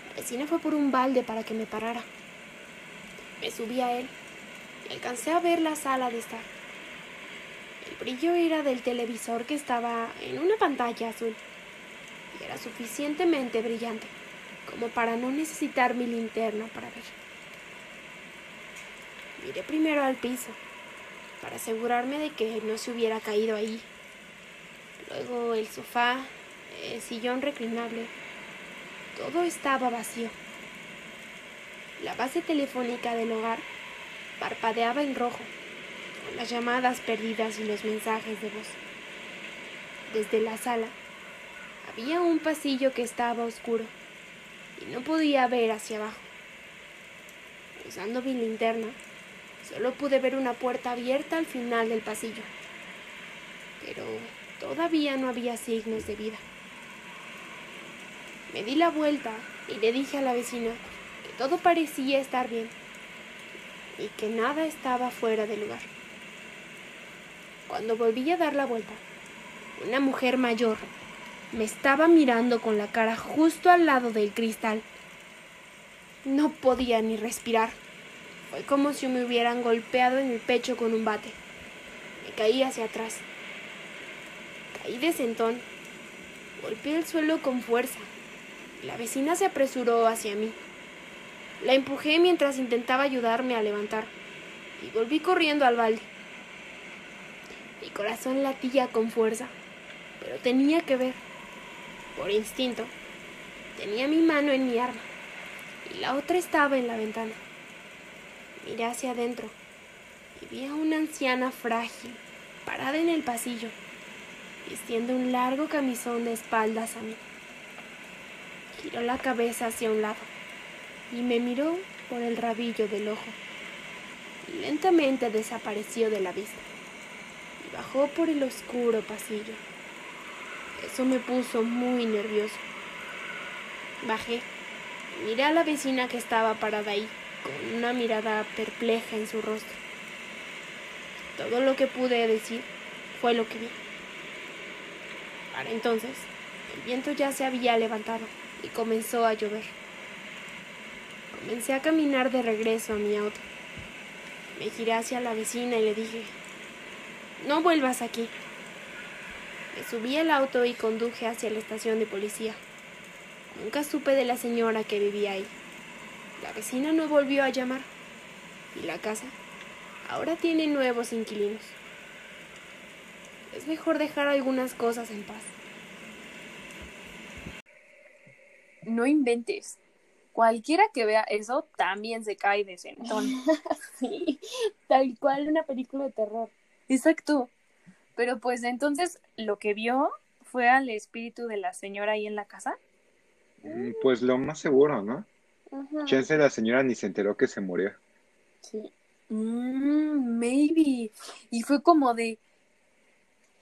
La vecina fue por un balde para que me parara. Me subí a él y alcancé a ver la sala de estar. El brillo era del televisor que estaba en una pantalla azul y era suficientemente brillante como para no necesitar mi linterna para ver. Miré primero al piso para asegurarme de que no se hubiera caído ahí. Luego el sofá, el sillón reclinable, todo estaba vacío. La base telefónica del hogar parpadeaba en rojo, con las llamadas perdidas y los mensajes de voz. Desde la sala había un pasillo que estaba oscuro y no podía ver hacia abajo. Usando mi linterna, solo pude ver una puerta abierta al final del pasillo. Pero todavía no había signos de vida. Me di la vuelta y le dije a la vecina todo parecía estar bien y que nada estaba fuera de lugar. Cuando volví a dar la vuelta, una mujer mayor me estaba mirando con la cara justo al lado del cristal. No podía ni respirar. Fue como si me hubieran golpeado en el pecho con un bate. Me caí hacia atrás. Caí de sentón. Golpeé el suelo con fuerza. La vecina se apresuró hacia mí. La empujé mientras intentaba ayudarme a levantar y volví corriendo al balde. Mi corazón latía con fuerza, pero tenía que ver. Por instinto, tenía mi mano en mi arma y la otra estaba en la ventana. Miré hacia adentro y vi a una anciana frágil parada en el pasillo, vistiendo un largo camisón de espaldas a mí. Giró la cabeza hacia un lado y me miró por el rabillo del ojo. Y lentamente desapareció de la vista y bajó por el oscuro pasillo. Eso me puso muy nervioso. Bajé y miré a la vecina que estaba parada ahí, con una mirada perpleja en su rostro. Todo lo que pude decir fue lo que vi. Para entonces, el viento ya se había levantado y comenzó a llover. Comencé a caminar de regreso a mi auto. Me giré hacia la vecina y le dije, no vuelvas aquí. Me subí al auto y conduje hacia la estación de policía. Nunca supe de la señora que vivía ahí. La vecina no volvió a llamar. Y la casa ahora tiene nuevos inquilinos. Es mejor dejar algunas cosas en paz. No inventes. Cualquiera que vea eso también se cae de sentón. sí, tal cual una película de terror. Exacto. Pero pues entonces lo que vio fue al espíritu de la señora ahí en la casa. Mm, Pues lo más seguro, ¿no? Ajá. Chance la señora ni se enteró que se murió. Sí. Mm, maybe. Y fue como de,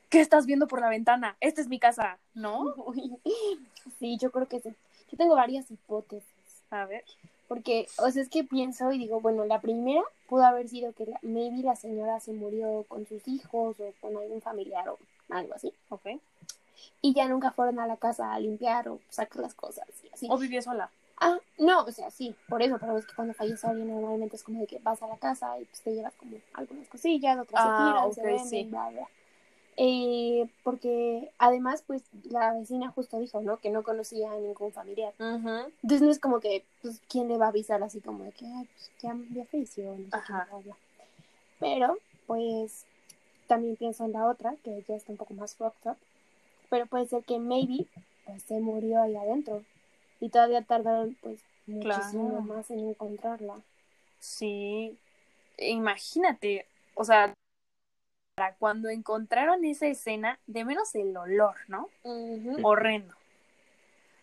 ¿qué estás viendo por la ventana? Esta es mi casa, ¿no? Sí, yo creo que sí. Yo tengo varias hipótesis. A ver. Porque, o sea, es que pienso y digo, bueno, la primera pudo haber sido que la- maybe la señora se murió con sus hijos o con algún familiar o algo así. Ok. Y ya nunca fueron a la casa a limpiar o sacar las cosas y así. O vivió sola. Ah, no, o sea, sí, por eso, pero es que cuando fallece alguien normalmente es como de que vas a la casa y pues te llevas como algunas cosillas, otras Ah, se tiran, se venden, sí. bla, bla. Eh, porque además, pues la vecina justo dijo, ¿no? Que no conocía a ningún familiar. Entonces no es como que, pues, ¿quién le va a avisar así como de que, ay, pues ya, ya falleció, no qué. Pero, pues, también pienso en la otra, que ya está un poco más fucked up. Pero puede ser que maybe, pues, se murió ahí adentro. Y todavía tardaron, pues, muchísimo Claro. más en encontrarla. Sí. Imagínate, o sea, para cuando encontraron esa escena, de menos el olor, ¿no? Horrendo.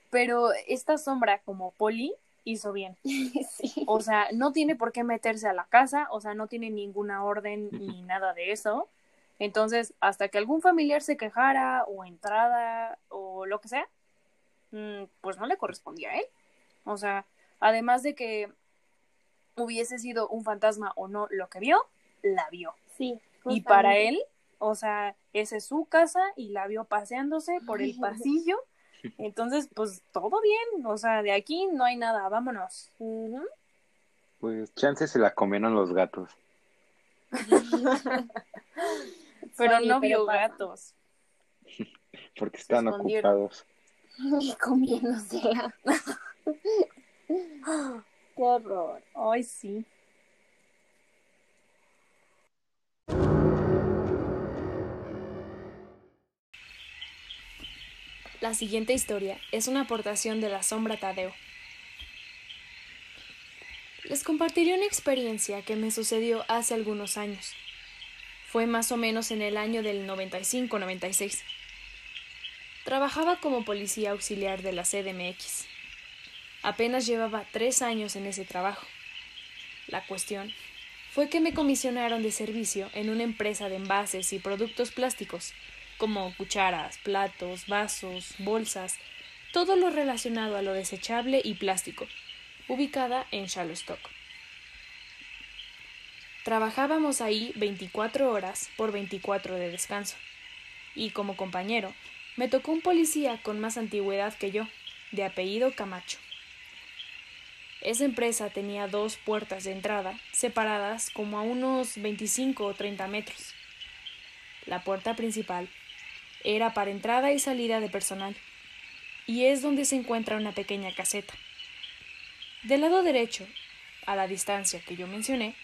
Pero esta sombra como Poli hizo bien. sí. O sea, no tiene por qué meterse a la casa, o sea, no tiene ninguna orden ni nada de eso. Entonces, hasta que algún familiar se quejara o entrada o lo que sea, mm, pues no le correspondía a él. O sea, además de que hubiese sido un fantasma o no lo que vio, la vio. Sí. Y para él, o sea, esa es su casa y la vio paseándose por el pasillo. Entonces, pues todo bien, o sea, de aquí no hay nada, vámonos. Pues chance se la comieron los gatos. Pero no vio gatos. Porque están ocupados. Y comiéndosela. Qué horror. Ay, sí. La siguiente historia es una aportación de la sombra Tadeo. Les compartiré una experiencia que me sucedió hace algunos años. Fue más o menos en el año del 95-96. Trabajaba como policía auxiliar de la CDMX. Apenas llevaba tres años en ese trabajo. La cuestión fue que me comisionaron de servicio en una empresa de envases y productos plásticos como cucharas, platos, vasos, bolsas, todo lo relacionado a lo desechable y plástico, ubicada en Shallowstock. Trabajábamos ahí 24 horas por 24 de descanso, y como compañero me tocó un policía con más antigüedad que yo, de apellido Camacho. Esa empresa tenía dos puertas de entrada, separadas como a unos 25 o 30 metros. La puerta principal era para entrada y salida de personal, y es donde se encuentra una pequeña caseta. Del lado derecho, a la distancia que yo mencioné,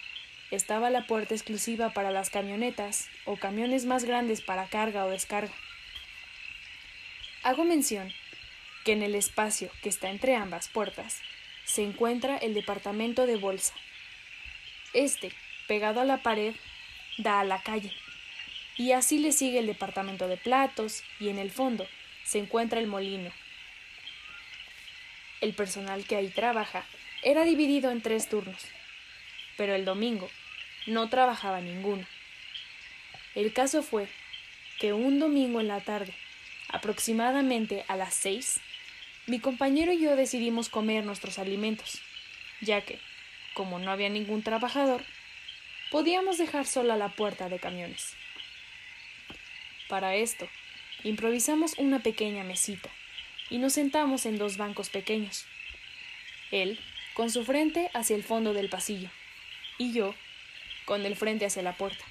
estaba la puerta exclusiva para las camionetas o camiones más grandes para carga o descarga. Hago mención que en el espacio que está entre ambas puertas se encuentra el departamento de bolsa. Este, pegado a la pared, da a la calle y así le sigue el departamento de platos y en el fondo se encuentra el molino. El personal que ahí trabaja era dividido en tres turnos, pero el domingo no trabajaba ninguno. El caso fue que un domingo en la tarde, aproximadamente a las seis, mi compañero y yo decidimos comer nuestros alimentos, ya que, como no había ningún trabajador, podíamos dejar sola la puerta de camiones. Para esto, improvisamos una pequeña mesita y nos sentamos en dos bancos pequeños. Él, con su frente hacia el fondo del pasillo, y yo, con el frente hacia la puerta.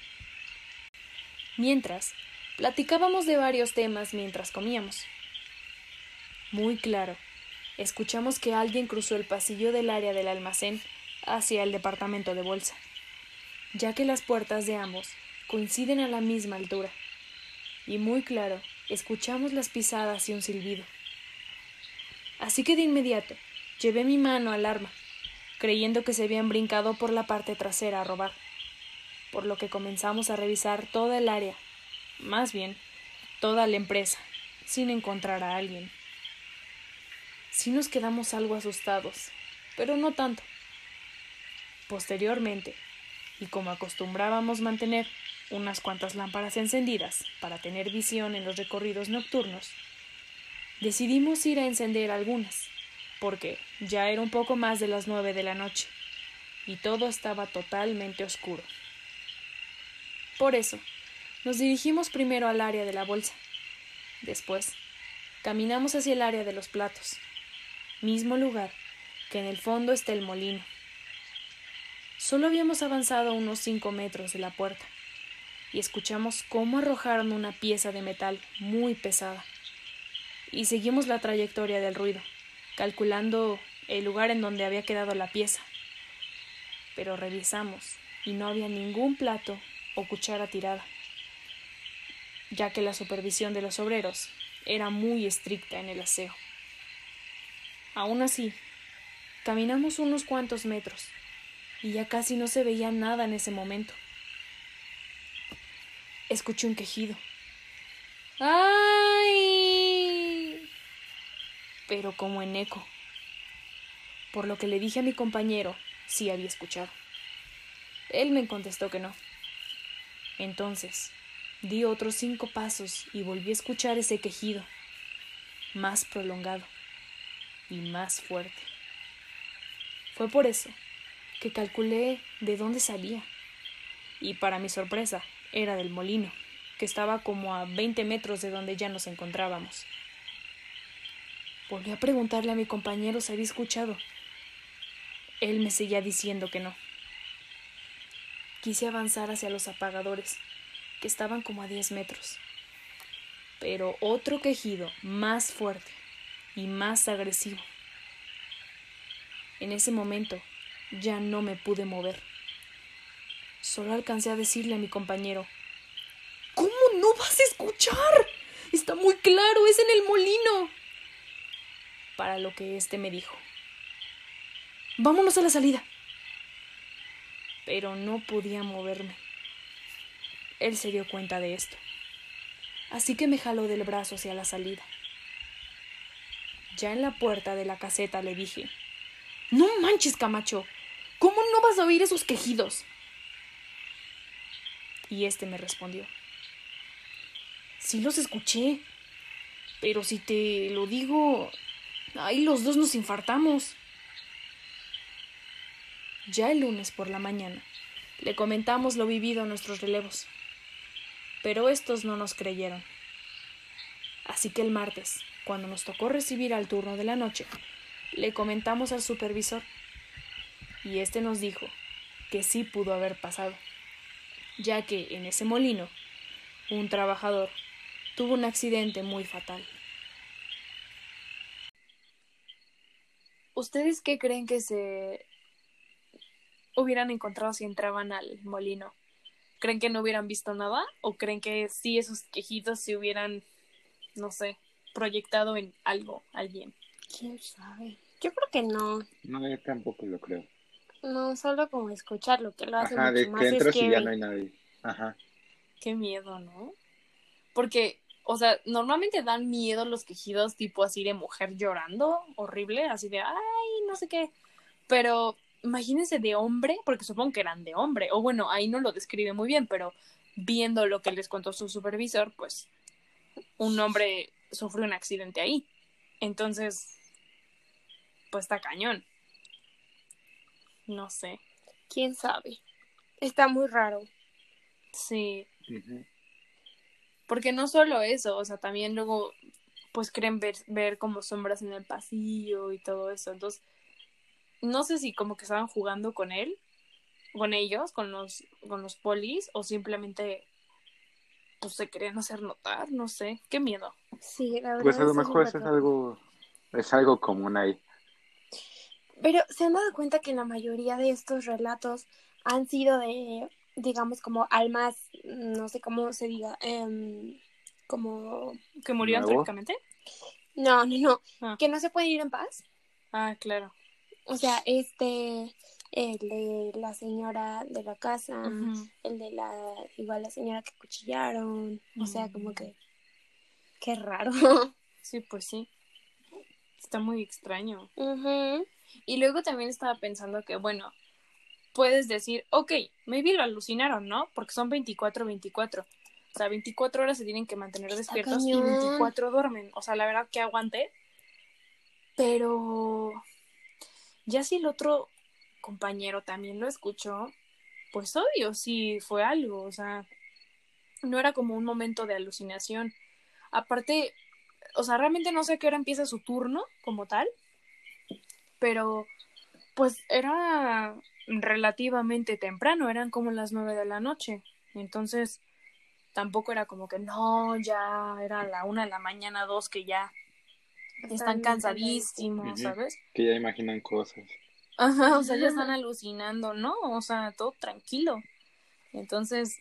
Mientras, platicábamos de varios temas mientras comíamos. Muy claro, escuchamos que alguien cruzó el pasillo del área del almacén hacia el departamento de bolsa, ya que las puertas de ambos coinciden a la misma altura y muy claro escuchamos las pisadas y un silbido. Así que de inmediato llevé mi mano al arma, creyendo que se habían brincado por la parte trasera a robar, por lo que comenzamos a revisar toda el área, más bien toda la empresa, sin encontrar a alguien. Sí nos quedamos algo asustados, pero no tanto. Posteriormente, y como acostumbrábamos mantener unas cuantas lámparas encendidas para tener visión en los recorridos nocturnos, decidimos ir a encender algunas, porque ya era un poco más de las nueve de la noche, y todo estaba totalmente oscuro. Por eso, nos dirigimos primero al área de la bolsa. Después, caminamos hacia el área de los platos, mismo lugar que en el fondo está el molino. Solo habíamos avanzado unos cinco metros de la puerta y escuchamos cómo arrojaron una pieza de metal muy pesada. Y seguimos la trayectoria del ruido, calculando el lugar en donde había quedado la pieza. Pero revisamos y no había ningún plato o cuchara tirada, ya que la supervisión de los obreros era muy estricta en el aseo. Aún así, caminamos unos cuantos metros y ya casi no se veía nada en ese momento. Escuché un quejido. ¡Ay! pero como en eco. Por lo que le dije a mi compañero si había escuchado. Él me contestó que no. Entonces, di otros cinco pasos y volví a escuchar ese quejido, más prolongado y más fuerte. Fue por eso que calculé de dónde salía. Y para mi sorpresa, era del molino, que estaba como a 20 metros de donde ya nos encontrábamos. Volví a preguntarle a mi compañero si había escuchado. Él me seguía diciendo que no. Quise avanzar hacia los apagadores, que estaban como a 10 metros. Pero otro quejido más fuerte y más agresivo. En ese momento ya no me pude mover. Solo alcancé a decirle a mi compañero ¿Cómo no vas a escuchar? Está muy claro, es en el molino. Para lo que éste me dijo. Vámonos a la salida. Pero no podía moverme. Él se dio cuenta de esto. Así que me jaló del brazo hacia la salida. Ya en la puerta de la caseta le dije No manches, Camacho. ¿Cómo no vas a oír esos quejidos? Y este me respondió Sí los escuché. Pero si te lo digo, ahí los dos nos infartamos. Ya el lunes por la mañana le comentamos lo vivido a nuestros relevos, pero estos no nos creyeron. Así que el martes, cuando nos tocó recibir al turno de la noche, le comentamos al supervisor y este nos dijo que sí pudo haber pasado, ya que en ese molino un trabajador tuvo un accidente muy fatal. ¿Ustedes qué creen que se hubieran encontrado si entraban al molino? ¿Creen que no hubieran visto nada? ¿O creen que sí esos quejidos se hubieran, no sé, proyectado en algo, alguien? ¿Quién sabe? Yo creo que no. No, yo tampoco lo creo. No, solo como escuchar lo que lo hace Ajá, mucho de más que entras y ya no hay nadie. Ajá. Qué miedo, ¿no? Porque, o sea, normalmente dan miedo los quejidos tipo así de mujer llorando, horrible, así de, ay, no sé qué. Pero imagínense de hombre, porque supongo que eran de hombre, o bueno, ahí no lo describe muy bien, pero viendo lo que les contó su supervisor, pues un hombre sufrió un accidente ahí. Entonces, pues está cañón. No sé. ¿Quién sabe? Está muy raro. Sí. Porque no solo eso, o sea, también luego pues creen ver, ver como sombras en el pasillo y todo eso. Entonces, no sé si como que estaban jugando con él, con ellos, con los, con los polis, o simplemente pues se querían hacer notar, no sé. Qué miedo. Sí, la verdad. Pues a lo mejor es acuerdo. algo, es algo común ahí. Pero se han dado cuenta que la mayoría de estos relatos han sido de, digamos, como almas, no sé cómo se diga, em, como... ¿Que murieron trágicamente? No, no, no, Ah. que no se pueden ir en paz. Ah, claro. O sea, este, el de la señora de la casa, el de la, igual la señora que cuchillaron, o sea, como Mm. que, qué raro. Sí, pues sí. Está muy extraño. Ujú. Y luego también estaba pensando que, bueno, puedes decir, ok, maybe lo alucinaron, ¿no? Porque son 24-24. O sea, 24 horas se tienen que mantener despiertos y cañón. 24 duermen. O sea, la verdad que aguante. Pero ya si el otro compañero también lo escuchó, pues obvio, sí fue algo. O sea, no era como un momento de alucinación. Aparte, o sea, realmente no sé a qué hora empieza su turno como tal pero pues era relativamente temprano, eran como las nueve de la noche, entonces tampoco era como que no, ya era la una de la mañana, dos que ya están cansadísimos. ¿sabes? Que ya imaginan cosas. Ajá, o sea, ya están alucinando, ¿no? O sea, todo tranquilo. Entonces,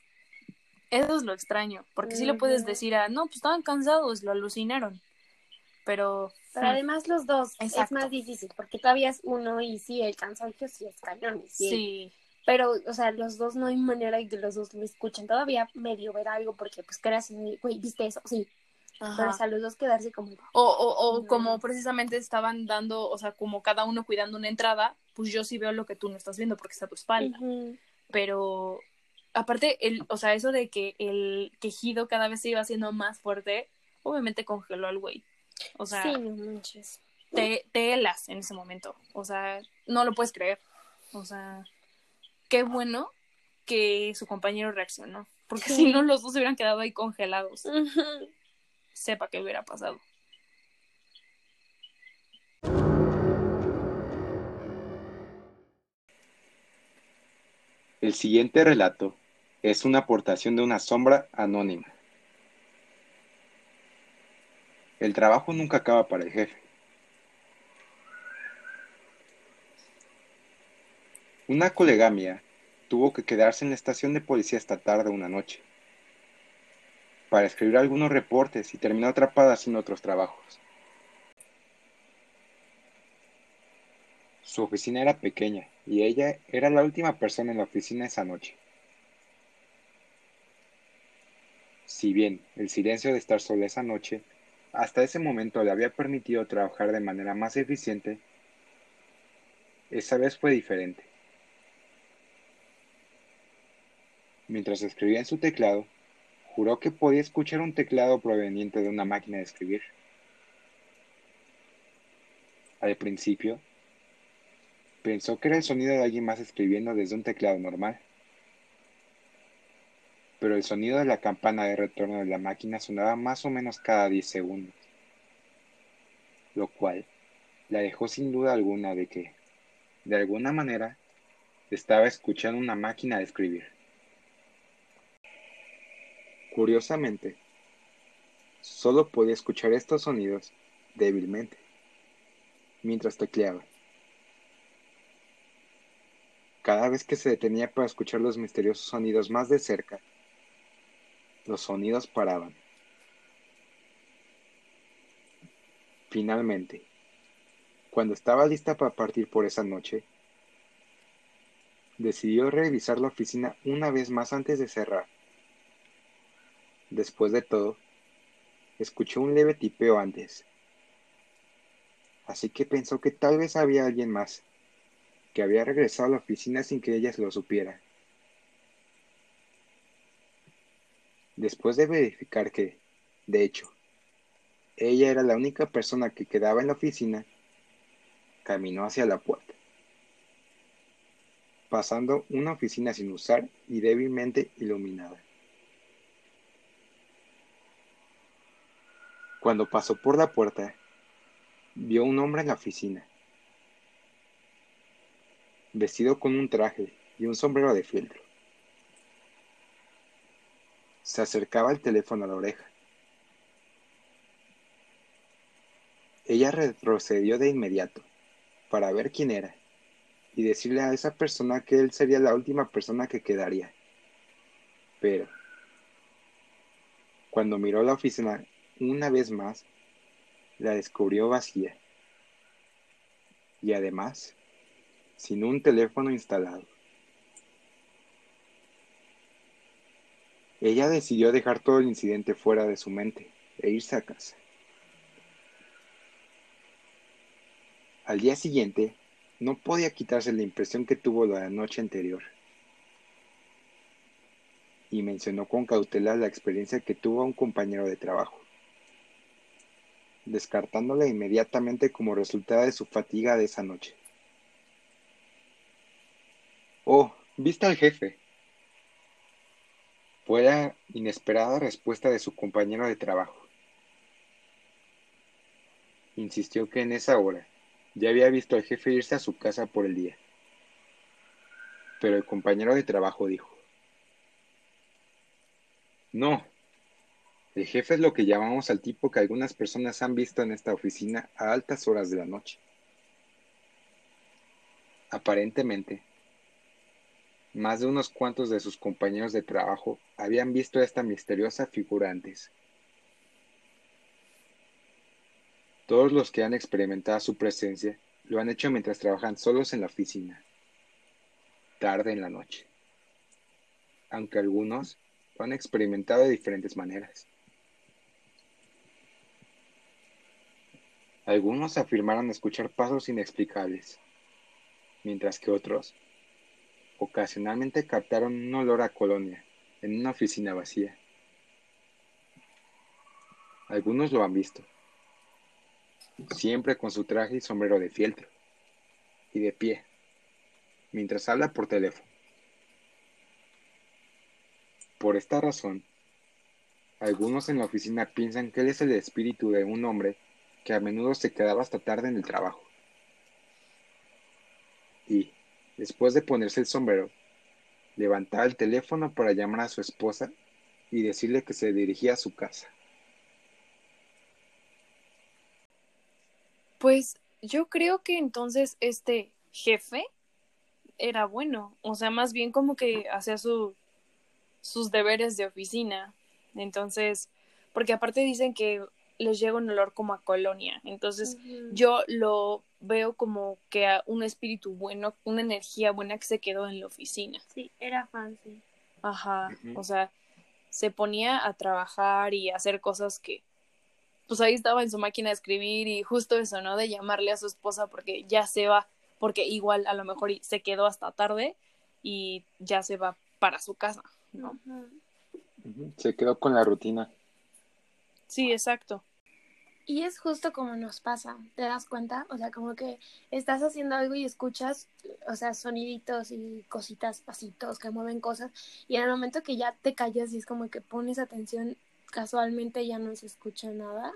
eso es lo extraño, porque sí le puedes decir a, no, pues estaban cansados, lo alucinaron, pero... Pero además los dos es más difícil porque todavía es uno y sí, el cansancio sí es cañón. Sí. Sí, Pero, o sea, los dos no hay manera de que los dos lo escuchen. Todavía medio ver algo porque, pues, creas, güey, ¿viste eso? Sí. Ajá. Pero o sea, los dos quedarse como... O, o, o No. como precisamente estaban dando, o sea, como cada uno cuidando una entrada, pues yo sí veo lo que tú no estás viendo porque está a tu espalda. Pero aparte, el, o sea, eso de que el quejido cada vez se iba haciendo más fuerte, obviamente congeló al güey. O sea, Sí, no manches. te, te helas en ese momento. O sea, no lo puedes creer. O sea, qué bueno que su compañero reaccionó. Porque Sí. si no, los dos se hubieran quedado ahí congelados. Sepa qué hubiera pasado. El siguiente relato es una aportación de una sombra anónima. El trabajo nunca acaba para el jefe. Una colega mía tuvo que quedarse en la estación de policía esta tarde una noche para escribir algunos reportes y terminó atrapada haciendo otros trabajos. Su oficina era pequeña y ella era la última persona en la oficina esa noche. Si bien el silencio de estar sola esa noche hasta ese momento le había permitido trabajar de manera más eficiente, esa vez fue diferente. Mientras escribía en su teclado, juró que podía escuchar un teclado proveniente de una máquina de escribir. Al principio, pensó que era el sonido de alguien más escribiendo desde un teclado normal. Pero el sonido de la campana de retorno de la máquina sonaba más o menos cada 10 segundos, lo cual la dejó sin duda alguna de que, de alguna manera, estaba escuchando una máquina de escribir. Curiosamente, solo podía escuchar estos sonidos débilmente, mientras tecleaba. Cada vez que se detenía para escuchar los misteriosos sonidos más de cerca, los sonidos paraban. Finalmente, cuando estaba lista para partir por esa noche, decidió revisar la oficina una vez más antes de cerrar. Después de todo, escuchó un leve tipeo antes, así que pensó que tal vez había alguien más que había regresado a la oficina sin que ella lo supiera. Después de verificar que, de hecho, ella era la única persona que quedaba en la oficina, caminó hacia la puerta, pasando una oficina sin usar y débilmente iluminada. Cuando pasó por la puerta, vio un hombre en la oficina, vestido con un traje y un sombrero de fieltro. Se acercaba el teléfono a la oreja. Ella retrocedió de inmediato para ver quién era y decirle a esa persona que él sería la última persona que quedaría. Pero, cuando miró la oficina una vez más, la descubrió vacía. Y además, sin un teléfono instalado. Ella decidió dejar todo el incidente fuera de su mente e irse a casa. Al día siguiente, no podía quitarse la impresión que tuvo la noche anterior. Y mencionó con cautela la experiencia que tuvo a un compañero de trabajo, descartándola inmediatamente como resultado de su fatiga de esa noche. Oh, ¿viste al jefe? Fue la inesperada respuesta de su compañero de trabajo. Insistió que en esa hora ya había visto al jefe irse a su casa por el día. Pero el compañero de trabajo dijo, No, el jefe es lo que llamamos al tipo que algunas personas han visto en esta oficina a altas horas de la noche. Aparentemente, más de unos cuantos de sus compañeros de trabajo habían visto a esta misteriosa figura antes. Todos los que han experimentado su presencia lo han hecho mientras trabajan solos en la oficina, tarde en la noche, aunque algunos lo han experimentado de diferentes maneras. Algunos afirmaron escuchar pasos inexplicables, mientras que otros ocasionalmente captaron un olor a colonia en una oficina vacía. Algunos lo han visto, siempre con su traje y sombrero de fieltro, y de pie, mientras habla por teléfono. Por esta razón, algunos en la oficina piensan que él es el espíritu de un hombre que a menudo se quedaba hasta tarde en el trabajo. Y, después de ponerse el sombrero, levantaba el teléfono para llamar a su esposa y decirle que se dirigía a su casa. Pues yo creo que entonces este jefe era bueno, o sea, más bien como que hacía su, sus deberes de oficina. Entonces, porque aparte dicen que les llega un olor como a colonia. Entonces, yo lo veo como que a un espíritu bueno, una energía buena que se quedó en la oficina. Sí, era fancy. Ajá, o sea, se ponía a trabajar y a hacer cosas que, pues ahí estaba en su máquina de escribir y justo eso, ¿no? De llamarle a su esposa porque ya se va, porque igual a lo mejor se quedó hasta tarde y ya se va para su casa, ¿no? Se quedó con la rutina. Sí, exacto. Y es justo como nos pasa, ¿te das cuenta? O sea, como que estás haciendo algo y escuchas, o sea, soniditos y cositas, pasitos que mueven cosas, y en el momento que ya te callas y es como que pones atención, casualmente ya no se escucha nada.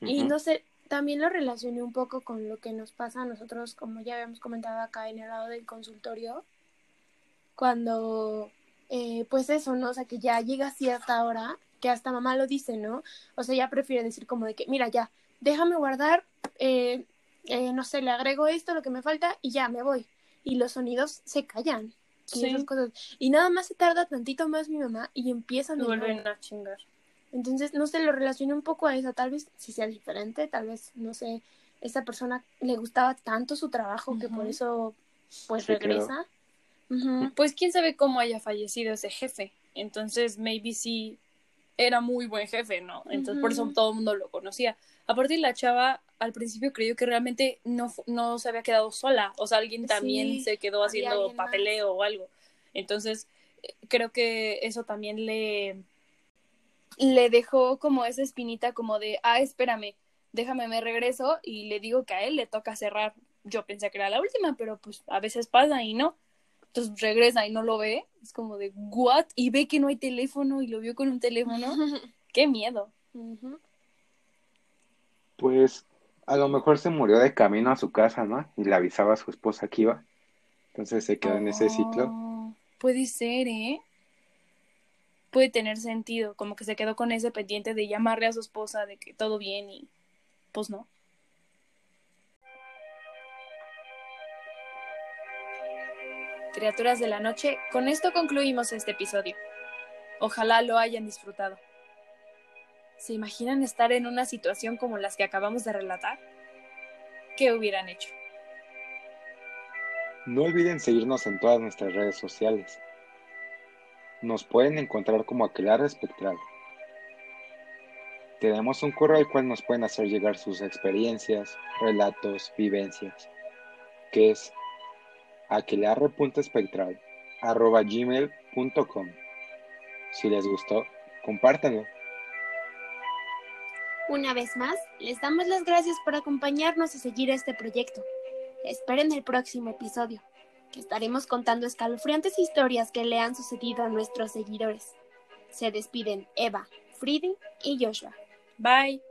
Y no sé, también lo relacioné un poco con lo que nos pasa a nosotros, como ya habíamos comentado acá en el lado del consultorio, cuando, eh, pues eso, ¿no? O sea, que ya llega cierta hora que hasta mamá lo dice, ¿no? O sea, ya prefiere decir como de que, mira, ya, déjame guardar, eh, eh, no sé, le agrego esto, lo que me falta y ya me voy. Y los sonidos se callan. Y esas cosas. Y nada más se tarda tantito más mi mamá y empiezan a vuelven a chingar. Entonces, no sé, lo relaciono un poco a eso. Tal vez si sea diferente, tal vez, no sé, esa persona le gustaba tanto su trabajo que por eso, pues, regresa. Pues quién sabe cómo haya fallecido ese jefe. Entonces, maybe sí era muy buen jefe, ¿no? Entonces por eso todo el mundo lo conocía. Aparte la chava al principio creyó que realmente no, no se había quedado sola, o sea, alguien también se quedó haciendo papeleo o algo. Entonces eh, creo que eso también le le dejó como esa espinita como de, ah, espérame, déjame me regreso y le digo que a él le toca cerrar. Yo pensé que era la última, pero pues a veces pasa y no. Entonces regresa y no lo ve. Es como de, ¿what? Y ve que no hay teléfono y lo vio con un teléfono. Qué miedo. Pues a lo mejor se murió de camino a su casa, ¿no? Y le avisaba a su esposa que iba. Entonces se quedó en ese ciclo. Oh, puede ser, ¿eh? Puede tener sentido, como que se quedó con ese pendiente de llamarle a su esposa de que todo bien y pues no. Criaturas de la noche, con esto concluimos este episodio. Ojalá lo hayan disfrutado. ¿Se imaginan estar en una situación como las que acabamos de relatar? ¿Qué hubieran hecho? No olviden seguirnos en todas nuestras redes sociales. Nos pueden encontrar como Aquelarre Espectral. Tenemos un correo al cual nos pueden hacer llegar sus experiencias, relatos, vivencias, que es gmail.com Si les gustó, compártanlo. Una vez más, les damos las gracias por acompañarnos y seguir este proyecto. Esperen el próximo episodio, que estaremos contando escalofriantes historias que le han sucedido a nuestros seguidores. Se despiden Eva, Friedy y Joshua. Bye.